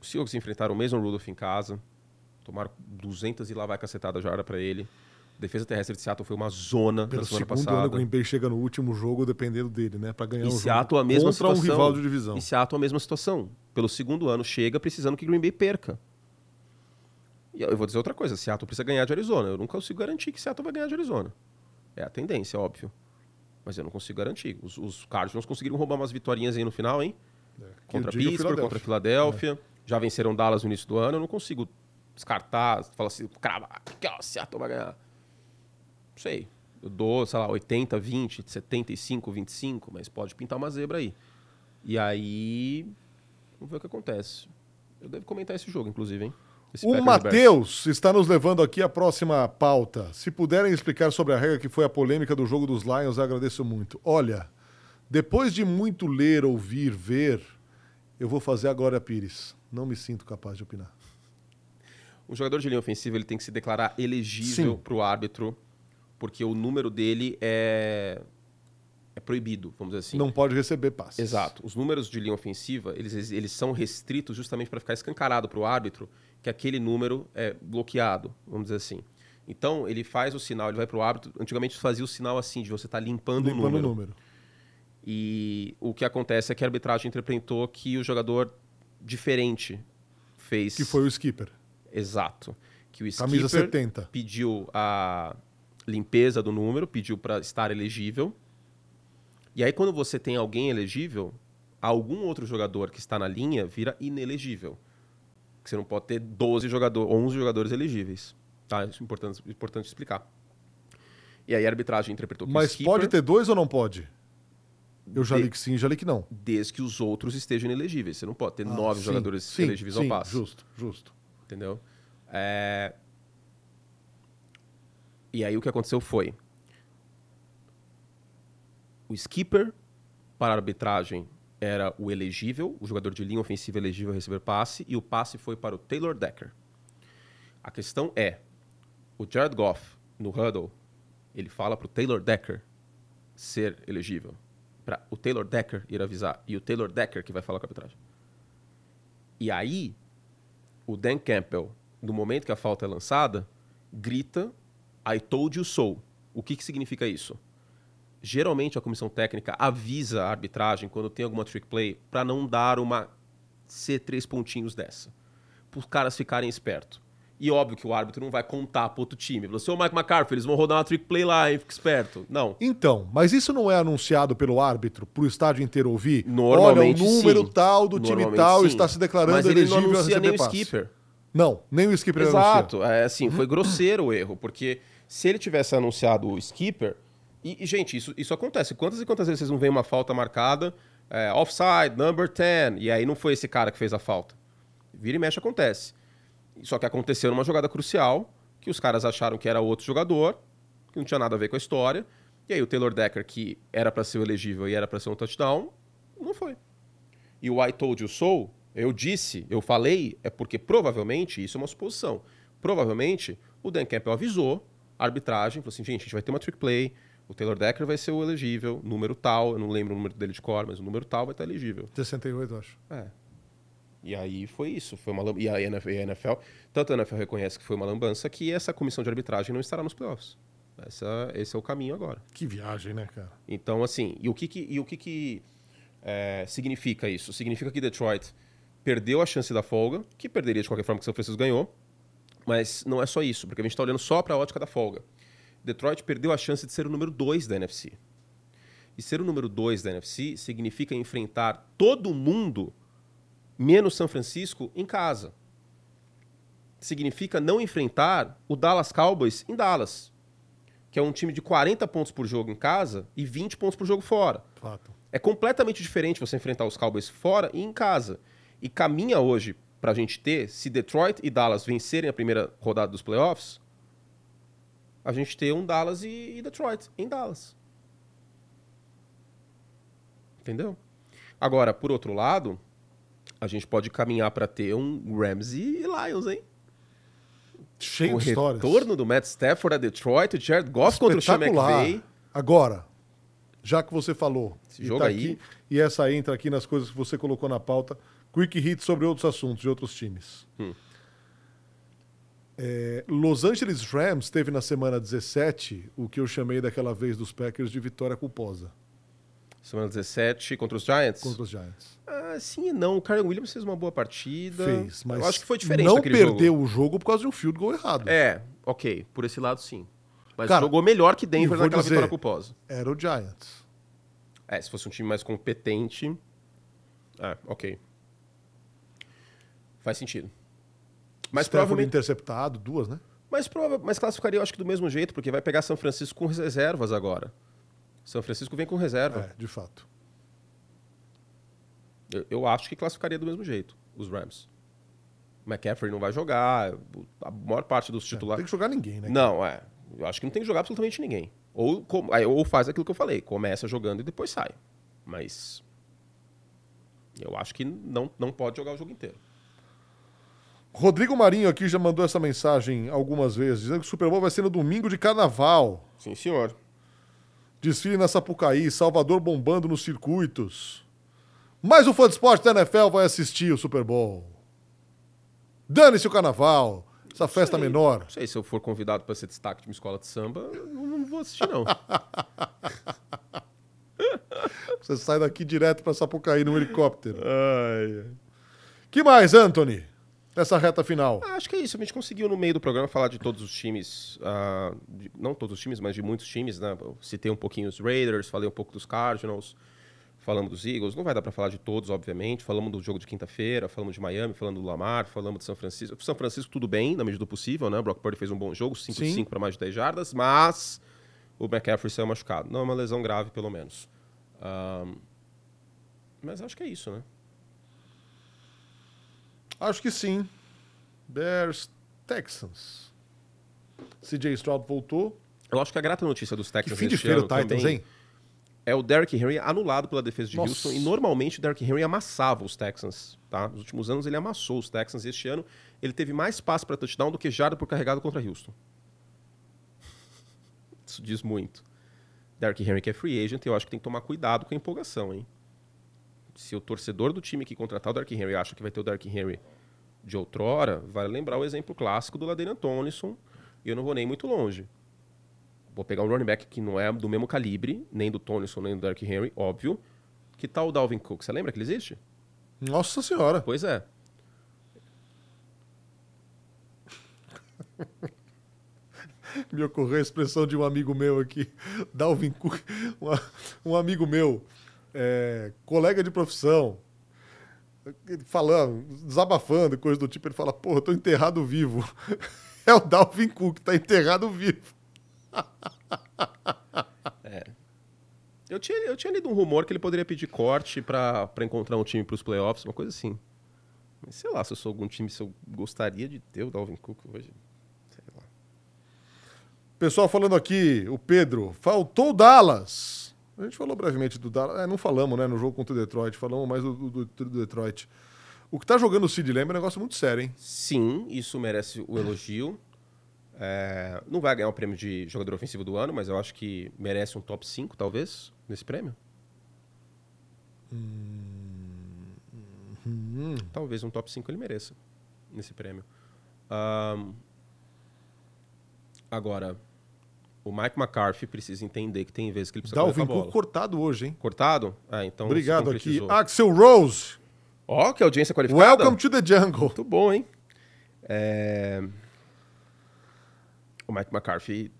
S2: Os Seahawks enfrentaram o mesmo Rudolph em casa, tomaram 200 e lá vai cacetada já era para ele defesa terrestre de Seattle foi uma zona Pelo na semana
S1: segundo
S2: passada.
S1: ano, o Green Bay chega no último jogo dependendo dele, né? Para ganhar
S2: e
S1: um
S2: Seattle, jogo a mesma
S1: contra
S2: situação.
S1: um rival de divisão.
S2: E Seattle a mesma situação. pelo segundo ano, chega precisando que Green Bay perca. E eu vou dizer outra coisa: Seattle precisa ganhar de Arizona. Eu não consigo garantir que Seattle vai ganhar de Arizona. É a tendência, óbvio. Mas eu não consigo garantir. Os, os Cardinals conseguiram roubar umas vitórias aí no final, hein? É, contra Pittsburgh, contra Filadélfia. É. Já venceram Dallas no início do ano. Eu não consigo descartar, falar assim, cravar, que ó, Seattle vai ganhar. Não sei. Eu dou, sei lá, 80, 20, 75, 25, mas pode pintar uma zebra aí. E aí. Vamos ver o que acontece. Eu devo comentar esse jogo, inclusive, hein?
S1: Esse o Matheus está nos levando aqui à próxima pauta. Se puderem explicar sobre a regra que foi a polêmica do jogo dos Lions, eu agradeço muito. Olha, depois de muito ler, ouvir, ver, eu vou fazer a Glória Pires. Não me sinto capaz de opinar.
S2: Um jogador de linha ofensiva ele tem que se declarar elegível para o árbitro, porque o número dele é é proibido, vamos dizer assim.
S1: Não pode receber passes.
S2: Exato. Os números de linha ofensiva, eles, eles são restritos justamente para ficar escancarado para o árbitro que aquele número é bloqueado, vamos dizer assim. Então, ele faz o sinal, ele vai para o árbitro. Antigamente fazia o sinal assim, de você estar tá limpando, limpando o número. número. E o que acontece é que a arbitragem interpretou que o jogador diferente fez.
S1: Que foi o skipper.
S2: Exato. Que o skipper Camisa 70. pediu a limpeza do número, pediu para estar elegível e aí, quando você tem alguém elegível, algum outro jogador que está na linha vira inelegível. Você não pode ter 12 jogadores, 11 jogadores elegíveis. Tá? Isso é importante, importante explicar. E aí a arbitragem interpretou que
S1: Mas skipper, pode ter dois ou não pode? Eu já de, li que sim, já li que não.
S2: Desde que os outros estejam inelegíveis. Você não pode ter ah, nove sim, jogadores sim, elegíveis sim, ao passe.
S1: Justo, justo.
S2: Entendeu? É... E aí o que aconteceu foi o skipper para a arbitragem era o elegível, o jogador de linha ofensiva elegível a receber passe, e o passe foi para o Taylor Decker. A questão é, o Jared Goff, no huddle, ele fala para o Taylor Decker ser elegível. Para o Taylor Decker ir avisar. E o Taylor Decker que vai falar com a arbitragem. E aí, o Dan Campbell, no momento que a falta é lançada, grita I told you so. O que, que significa isso? Geralmente a comissão técnica avisa a arbitragem quando tem alguma trick play para não dar uma C três pontinhos dessa. Para os caras ficarem espertos. E óbvio que o árbitro não vai contar para outro time. Você, ô Mike McCarthy, eles vão rodar uma trick play lá, hein? Fica esperto. Não.
S1: Então, mas isso não é anunciado pelo árbitro para o estádio inteiro ouvir?
S2: Normalmente
S1: Olha, o número
S2: sim.
S1: tal do time tal sim. está se declarando mas
S2: ele não anuncia nem o skipper.
S1: Não, nem o skipper
S2: Exato. É assim, foi grosseiro o erro, porque se ele tivesse anunciado o skipper, e, e, gente, isso, isso acontece. Quantas e quantas vezes vocês não veem uma falta marcada, é, offside, number 10, e aí não foi esse cara que fez a falta? Vira e mexe acontece. Só que aconteceu numa jogada crucial, que os caras acharam que era outro jogador, que não tinha nada a ver com a história, e aí o Taylor Decker, que era para ser elegível e era para ser um touchdown, não foi. E o I told you so, eu disse, eu falei, é porque provavelmente, isso é uma suposição, provavelmente o Dan Campbell avisou a arbitragem, falou assim, gente, a gente vai ter uma trick play, o Taylor Decker vai ser o elegível, número tal, eu não lembro o número dele de cor, mas o número tal vai estar elegível.
S1: 68, acho.
S2: É. E aí foi isso, foi uma e a NFL, e a NFL, tanto a NFL reconhece que foi uma lambança que essa comissão de arbitragem não estará nos playoffs. Essa, esse é o caminho agora.
S1: Que viagem, né, cara?
S2: Então, assim, e o que que, e o que, que é, significa isso? Significa que Detroit perdeu a chance da folga, que perderia de qualquer forma que São Francisco ganhou, mas não é só isso, porque a gente está olhando só para a ótica da folga. Detroit perdeu a chance de ser o número 2 da NFC. E ser o número 2 da NFC significa enfrentar todo mundo, menos São Francisco, em casa. Significa não enfrentar o Dallas Cowboys em Dallas, que é um time de 40 pontos por jogo em casa e 20 pontos por jogo fora.
S1: Fato.
S2: É completamente diferente você enfrentar os Cowboys fora e em casa. E caminha hoje para a gente ter, se Detroit e Dallas vencerem a primeira rodada dos playoffs, a gente ter um Dallas e, e Detroit em Dallas. Entendeu? Agora, por outro lado, a gente pode caminhar para ter um Rams e Lions, hein?
S1: Cheio
S2: o
S1: de histórias.
S2: O retorno do Matt Stafford a Detroit, o Jared Goff contra o Sean McVay.
S1: Agora, já que você falou,
S2: Esse jogo tá aí...
S1: Aqui, e essa entra aqui nas coisas que você colocou na pauta, quick hit sobre outros assuntos de outros times. Hum. É, Los Angeles Rams teve na semana 17 o que eu chamei daquela vez dos Packers de vitória culposa.
S2: Semana 17 contra os Giants?
S1: Contra os Giants.
S2: Ah, sim e não. O Karen Williams fez uma boa partida.
S1: Fez, mas
S2: eu acho que foi diferente
S1: não perdeu
S2: jogo.
S1: o jogo por causa de um field goal errado.
S2: É, ok. Por esse lado, sim. Mas
S1: Cara,
S2: jogou melhor que Denver naquela
S1: dizer,
S2: vitória culposa.
S1: Era o Giants.
S2: É, se fosse um time mais competente. É, ok. Faz sentido. Mas provavelmente.
S1: interceptado, duas, né?
S2: Mas, prova... mas classificaria, eu acho que do mesmo jeito, porque vai pegar São Francisco com reservas agora. São Francisco vem com reserva.
S1: É, de fato.
S2: Eu, eu acho que classificaria do mesmo jeito, os Rams. O McCaffrey não vai jogar. A maior parte dos
S1: É, não
S2: titulares.
S1: tem que jogar ninguém, né?
S2: Não, é. Eu acho que não tem que jogar absolutamente ninguém. Ou, com- ou faz aquilo que eu falei, começa jogando e depois sai. Mas. Eu acho que não, não pode jogar o jogo inteiro.
S1: Rodrigo Marinho aqui já mandou essa mensagem algumas vezes, dizendo que o Super Bowl vai ser no domingo de carnaval.
S2: Sim, senhor.
S1: Desfile na Sapucaí, Salvador bombando nos circuitos. Mas o fã de esporte da NFL vai assistir o Super Bowl. Dane-se o carnaval, essa festa
S2: Sei.
S1: menor.
S2: Não sei se eu for convidado para ser destaque de uma escola de samba, eu não, vou assistir, não.
S1: Você sai daqui direto pra Sapucaí no helicóptero. Que mais, Anthony? Nessa reta final.
S2: Ah, acho que é isso. A gente conseguiu no meio do programa falar de todos os times, ah, de- não todos os times, mas de muitos times, né? Eu citei um pouquinho os Raiders, falei um pouco dos Cardinals, falamos dos Eagles. Não vai dar para falar de todos, obviamente. Falamos do jogo de quinta-feira, falamos de Miami, falamos do Lamar, falamos de São Francisco. São Francisco tudo bem, na medida do possível, né? O Brock Purdy fez um bom jogo, 5 de
S1: Sim.
S2: 5 para mais de 10 jardas, mas o McCaffrey saiu machucado. Não é uma lesão grave, pelo menos. Ah, mas acho que é isso, né?
S1: Acho que sim. Bears, Texans. CJ Stroud voltou.
S2: Eu acho que a grata notícia dos
S1: Que
S2: Texans
S1: fim de feira o Titans,
S2: também
S1: hein?
S2: é o Derrick Henry anulado pela defesa de
S1: Nossa.
S2: Houston. E normalmente o Derrick Henry amassava os Texans, tá? Nos últimos anos ele amassou os Texans. E este ano ele teve mais passe para touchdown do que jarda por carregado contra Houston. Isso diz muito. Derrick Henry que é free agent, eu acho que tem que tomar cuidado com a empolgação, hein? Se o torcedor do time que contratar o Derrick Henry acha que vai ter o Derrick Henry de outrora, vai lembrar o exemplo clássico do Ladarian Tomlinson. E eu não vou nem muito longe. Vou pegar um running back que não é do mesmo calibre, nem do Tomlinson, nem do Derrick Henry, óbvio. Que tal o Dalvin Cook? Você lembra que ele existe?
S1: Nossa senhora.
S2: Pois é.
S1: Me ocorreu a expressão de um amigo meu aqui, Dalvin Cook, um, um amigo meu, é, colega de profissão, falando, desabafando, coisa do tipo, ele fala, porra, eu tô enterrado vivo. É o Dalvin Cook, tá enterrado vivo.
S2: Eu tinha, eu tinha lido um rumor que ele poderia pedir corte pra pra encontrar um time pros playoffs, uma coisa assim. Mas sei lá, se eu sou algum time, se eu gostaria de ter o Dalvin Cook hoje. Sei lá.
S1: Pessoal falando aqui, o Pedro, faltou o Dallas. A gente falou brevemente do Dallas, é, não falamos, né, no jogo contra o Detroit, falamos mais do, do- do Detroit. O que tá jogando o Sid Lamb é um negócio muito sério, hein?
S2: Sim, isso merece o elogio. É, não vai ganhar o prêmio de jogador ofensivo do ano, mas eu acho que merece um top 5, talvez, nesse prêmio. Talvez um top 5 ele mereça nesse prêmio. Ahn, agora, o Mike McCarthy precisa entender que tem vezes que ele precisa correr com
S1: Dalvin
S2: a bola.
S1: Cortado hoje, hein?
S2: Cortado? Ah, então
S1: Obrigado aqui. Axel Rose,
S2: Ó, que audiência qualificada.
S1: welcome to the jungle.
S2: Muito bom, hein? É, O Mike McCarthy.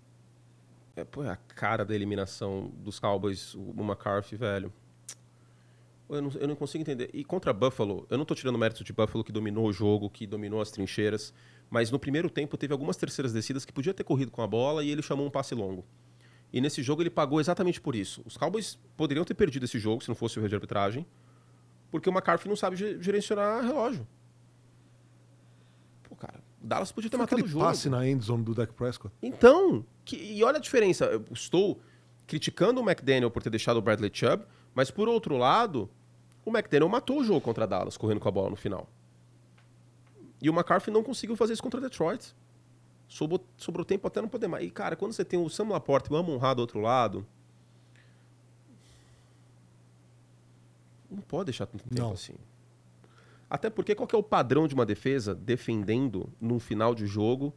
S2: É, pô, é a cara da eliminação dos Cowboys, o McCarthy, velho. Eu não, eu não consigo entender. E contra Buffalo, eu não tô tirando mérito de Buffalo que dominou o jogo, que dominou as trincheiras, mas no primeiro tempo teve algumas terceiras descidas que podia ter corrido com a bola e ele chamou um passe longo. E nesse jogo ele pagou exatamente por isso. Os Cowboys poderiam ter perdido esse jogo se não fosse o erro de arbitragem, porque o McCarthy não sabe ge- gerenciar relógio. Pô, cara, o Dallas podia ter
S1: Foi
S2: matado o jogo.
S1: passe na endzone do Dak Prescott.
S2: Então, que- e olha a diferença. Eu estou criticando o McDaniel por ter deixado o Bradley Chubb, mas por outro lado, o McDaniel matou o jogo contra Dallas, correndo com a bola no final. E o McCarthy não conseguiu fazer isso contra Detroit. Sobrou, sobrou tempo até não poder mais. E, cara, quando você tem o Sam Laporte e o Amon Ra do outro lado, não pode deixar tanto tempo
S1: Não.
S2: assim. Até porque qual que é o padrão de uma defesa defendendo num final de jogo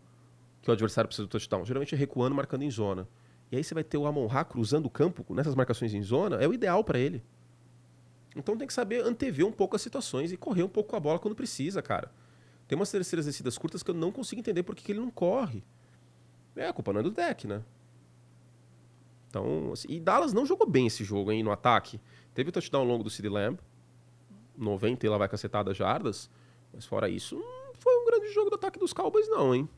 S2: que o adversário precisa do touchdown? Geralmente é recuando, marcando em zona. E aí você vai ter o Amon Ra cruzando o campo nessas marcações em zona, é o ideal para ele. Então tem que saber antever um pouco as situações e correr um pouco com a bola quando precisa, cara. Tem umas terceiras descidas curtas que eu não consigo entender por que ele não corre. É, a culpa não é do deck, né? Então, assim, e Dallas não jogou bem esse jogo aí no ataque. Teve o touchdown longo do Cid Lamb, 90 e lá vai cacetada jardas, mas fora isso, não foi um grande jogo do ataque dos Cowboys não, hein?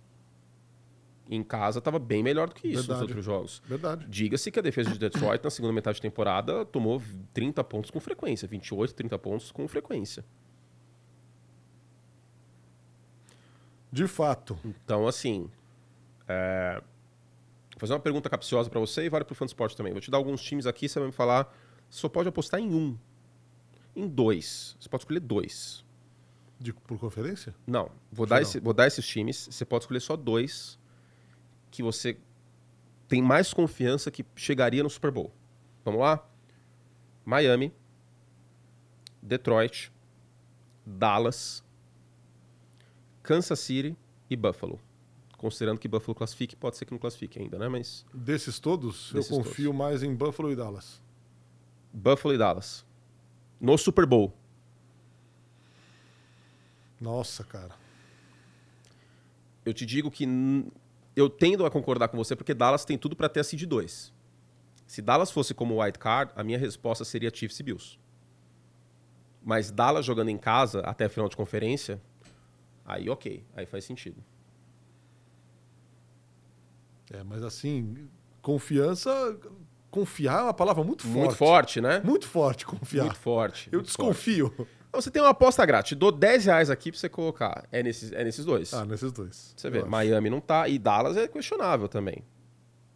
S2: Em casa estava bem melhor do que isso Verdade. nos outros jogos.
S1: Verdade.
S2: Diga-se que a defesa de Detroit na segunda metade de temporada tomou 30 pontos com frequência, 28, 30 pontos com frequência.
S1: De fato.
S2: Então, assim, é... vou fazer uma pergunta capciosa para você e vale para o Fansport também. Vou te dar alguns times aqui, você vai me falar, só pode apostar em um. Em dois. Você pode escolher dois.
S1: De, por conferência?
S2: Não. Vou dar, esse, vou dar esses times. Você pode escolher só dois que você tem mais confiança que chegaria no Super Bowl. Vamos lá? Miami, Detroit, Dallas, Kansas City e Buffalo. Considerando que Buffalo classifique, pode ser que não classifique ainda, né? Mas
S1: desses todos, desses eu confio todos. mais em Buffalo e Dallas.
S2: Buffalo e Dallas. No Super Bowl.
S1: Nossa, cara.
S2: Eu te digo que eu tendo a concordar com você porque Dallas tem tudo para ter a seed 2. Se Dallas fosse como White Card, a minha resposta seria Chiefs e Bills. Mas Dallas jogando em casa até a final de conferência, aí ok, aí faz sentido.
S1: É, mas assim, confiança. Confiar é uma palavra muito forte.
S2: Muito forte, né?
S1: Muito forte confiar.
S2: Muito forte.
S1: Eu
S2: muito
S1: desconfio.
S2: Forte. Você tem uma aposta grátis. Te dou 10 reais aqui pra você colocar. É nesses, é nesses dois.
S1: Ah, nesses dois.
S2: Você vê, acho. Miami não tá. E Dallas é questionável também.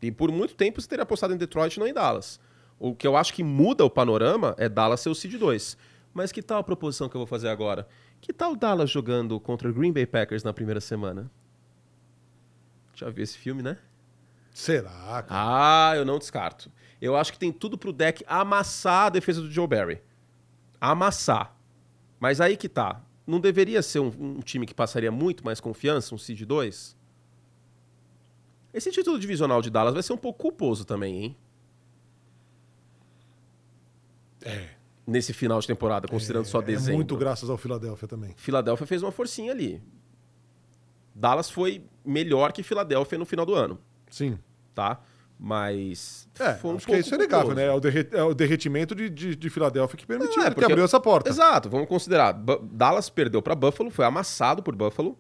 S2: E por muito tempo você teria apostado em Detroit não em Dallas. O que eu acho que muda o panorama é Dallas ser o seed 2. Mas que tal a proposição que eu vou fazer agora? Que tal Dallas jogando contra o Green Bay Packers na primeira semana? Já viu esse filme, né?
S1: Será?
S2: Cara? Ah, eu não descarto. Eu acho que tem tudo pro deck amassar a defesa do Joe Barry. Amassar. Mas aí que tá. Não deveria ser um, um time que passaria muito mais confiança, um Seed 2? Esse título divisional de Dallas vai ser um pouco culposo também, hein?
S1: É.
S2: Nesse final de temporada, considerando
S1: é,
S2: só dezembro. É
S1: muito graças ao Philadelphia também.
S2: Philadelphia fez uma forcinha ali. Dallas foi melhor que Philadelphia no final do ano.
S1: Sim.
S2: Tá? Mas.
S1: É, foi um acho que isso é inegável, né? É o, derret, é o derretimento de, de, de Filadélfia que permitiu, é, que abriu essa porta.
S2: Exato, vamos considerar. B Dallas perdeu para Buffalo, foi amassado por Buffalo.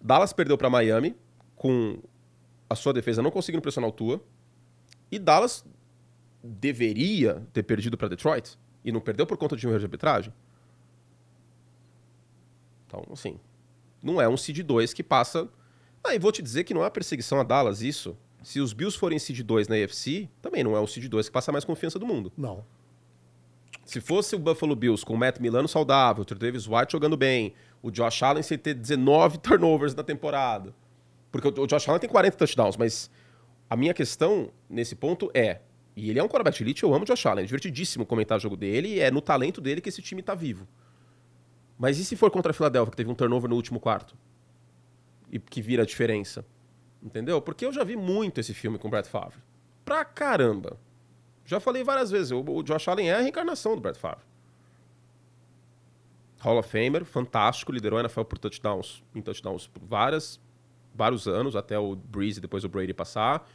S2: Dallas perdeu para Miami, com a sua defesa não conseguindo pressionar o Tua. E Dallas deveria ter perdido para Detroit e não perdeu por conta de um erro de arbitragem. Então, assim, não é um seed 2 que passa. Ah, e vou te dizer que não é perseguição a Dallas isso. Se os Bills forem seed 2 na AFC, também não é o seed 2 que passa mais confiança do mundo.
S1: Não.
S2: Se fosse o Buffalo Bills com o Matt Milano saudável, o Davis White jogando bem, o Josh Allen sem ter 19 turnovers na temporada. Porque o Josh Allen tem 40 touchdowns, mas a minha questão nesse ponto é, e ele é um quarterback elite, eu amo o Josh Allen, é divertidíssimo comentar o jogo dele, e é no talento dele que esse time tá vivo. Mas e se for contra a Philadelphia, que teve um turnover no último quarto? E que vira a diferença? Entendeu? Porque eu já vi muito esse filme com o Brett Favre. Pra caramba. Já falei várias vezes, o, o Josh Allen é a reencarnação do Brett Favre. Hall of Famer, fantástico, liderou a NFL por touchdowns, em touchdowns por várias, vários anos, até o Breeze e depois o Brady passar.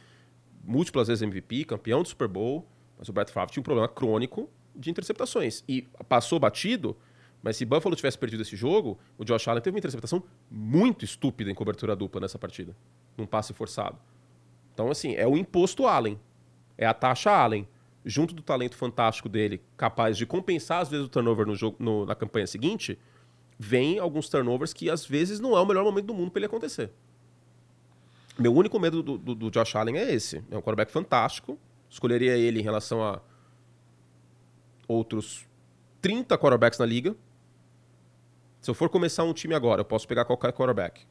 S2: Múltiplas vezes MVP, campeão do Super Bowl, mas o Brett Favre tinha um problema crônico de interceptações. E passou batido, mas se Buffalo tivesse perdido esse jogo, o Josh Allen teve uma interceptação muito estúpida em cobertura dupla nessa partida num passe forçado. Então, assim, é o imposto Allen. É a taxa Allen. Junto do talento fantástico dele, capaz de compensar, às vezes, o turnover no jogo, no, na campanha seguinte, vem alguns turnovers que, às vezes, não é o melhor momento do mundo para ele acontecer. Meu único medo do, do, do, Josh Allen é esse. É um quarterback fantástico. Escolheria ele em relação a outros 30 quarterbacks na liga. Se eu for começar um time agora, eu posso pegar qualquer quarterback.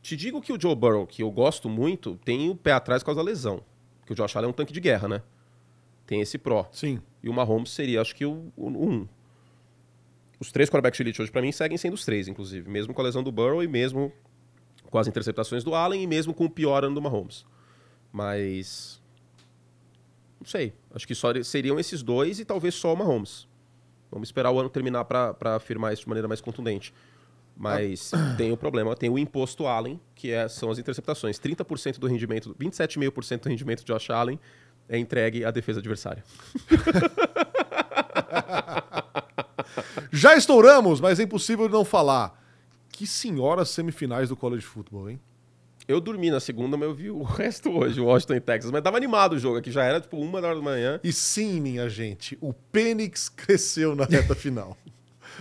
S2: Te digo que o Joe Burrow, que eu gosto muito, tem o pé atrás por causa da lesão. Que o Josh Allen é um tanque de guerra, né? Tem esse pró.
S1: Sim.
S2: E o Mahomes seria, acho que, o, o um. Os três quarterbacks de elite hoje, para mim, seguem sendo os três, inclusive. Mesmo com a lesão do Burrow e mesmo com as interceptações do Allen e mesmo com o pior ano do Mahomes. Mas. Não sei. Acho que só seriam esses dois e talvez só o Mahomes. Vamos esperar o ano terminar para afirmar isso de maneira mais contundente. Mas ah. tem o problema, tem o imposto Allen, que é, são as interceptações. 30% do rendimento, 27,5% do rendimento de Josh Allen é entregue à defesa adversária.
S1: Já estouramos, mas é impossível não falar. Que senhoras semifinais do college football, hein?
S2: Eu dormi na segunda, mas eu vi o resto hoje, o Washington e Texas. Mas tava animado o jogo aqui, já era tipo uma hora da manhã.
S1: E sim, minha gente, o Penix cresceu na reta final.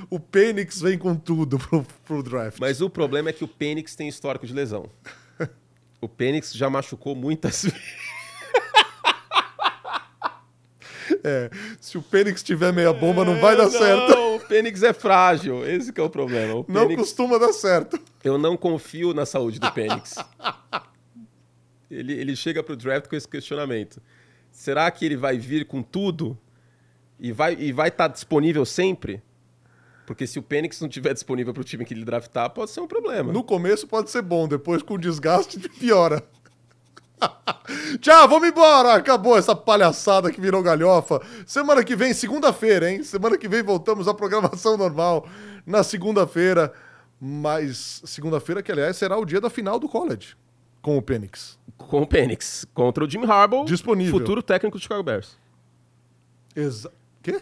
S1: o Penix vem com tudo pro, pro draft.
S2: Mas o problema é que o Penix tem histórico de lesão. o Penix já machucou muitas vezes.
S1: É, se o Penix tiver meia bomba, não vai dar
S2: não,
S1: certo.
S2: O Penix é frágil. Esse é o problema. O
S1: não costuma dar certo.
S2: Eu não confio na saúde do Penix. ele, ele chega pro draft com esse questionamento. Será que ele vai vir com tudo? E vai estar e vai tá disponível sempre? Porque se o Penix não estiver disponível para o time que ele draftar, pode ser um problema.
S1: No começo pode ser bom, depois com desgaste piora. Tchau, vamos embora. Acabou essa palhaçada que virou galhofa. Semana que vem, segunda-feira, hein? Semana que vem voltamos à programação normal na segunda-feira. Mas segunda-feira, que aliás será o dia da final do college com o Penix.
S2: Com o Penix. Contra o Jim Harbaugh,
S1: disponível.
S2: futuro técnico do Chicago Bears.
S1: Exa Quê?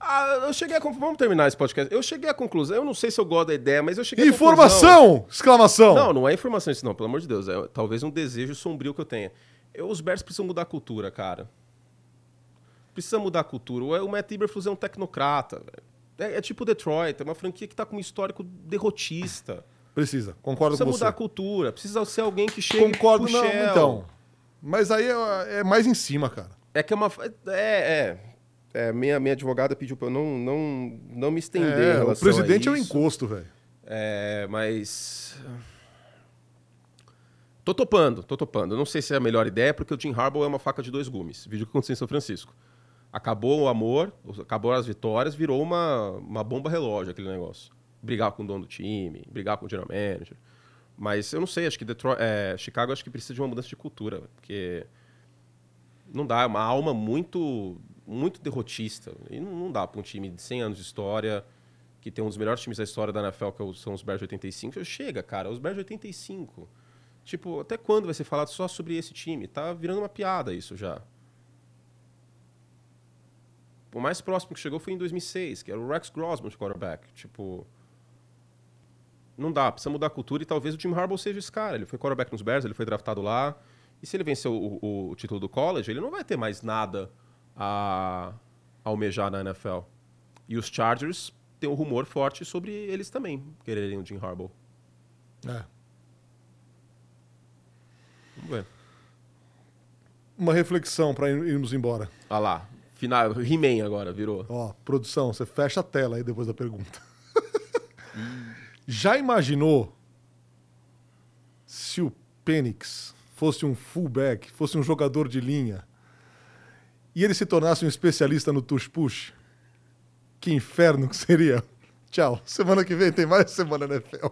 S2: Ah, eu cheguei a. Vamos terminar esse podcast. Eu cheguei à conclusão. Eu não sei se eu gosto da ideia, mas eu cheguei
S1: Informação! Exclamação!
S2: Não, não é informação isso, não, pelo amor de Deus. É talvez um desejo sombrio que eu tenha. Eu, os Bears precisam mudar a cultura, cara. Precisa mudar a cultura. O, Matt Iberflus é um tecnocrata. É, é, tipo Detroit, é uma franquia que tá com um histórico derrotista.
S1: Precisa, concordo
S2: precisa
S1: com
S2: você. Precisa mudar a cultura. Precisa ser alguém que chegue
S1: Concordo, não, então. Mas aí é, é mais em cima, cara.
S2: É que é uma. É, é. É, minha, minha advogada pediu pra eu não, não, não me estender é,
S1: O presidente é o encosto, velho.
S2: É, mas. Tô topando, tô topando. Não sei se é a melhor ideia, porque o Jim Harbaugh é uma faca de dois gumes. Vídeo que aconteceu em São Francisco. Acabou o amor, acabou as vitórias, virou uma, uma bomba relógio aquele negócio. Brigar com o dono do time, brigar com o general manager. Mas eu não sei, acho que Detroit, é, Chicago acho que precisa de uma mudança de cultura, porque não dá, é uma alma muito muito derrotista. E não, não dá para um time de 100 anos de história, que tem um dos melhores times da história da NFL, que é são os Bears de 85. Chega, cara, os Bears de 85. Tipo, até quando vai ser falado só sobre esse time? Tá virando uma piada isso já. O mais próximo que chegou foi em 2006, que era o Rex Grossman de quarterback. Tipo, não dá, precisa mudar a cultura e talvez o Jim Harbaugh seja esse cara. Ele foi quarterback nos Bears, ele foi draftado lá. E se ele vencer o, o, o título do college, ele não vai ter mais nada a, almejar na NFL. E os Chargers têm um rumor forte sobre eles também quererem o Jim Harbaugh.
S1: É.
S2: Vamos ver.
S1: Uma reflexão para irmos embora.
S2: Olha lá. Final, He-Man agora, virou.
S1: Ó, produção, você fecha a tela aí depois da pergunta. Já imaginou se o Penix fosse um fullback, fosse um jogador de linha e ele se tornasse um especialista no tush-push, que inferno que seria. Tchau. Semana que vem tem mais Semana NFL.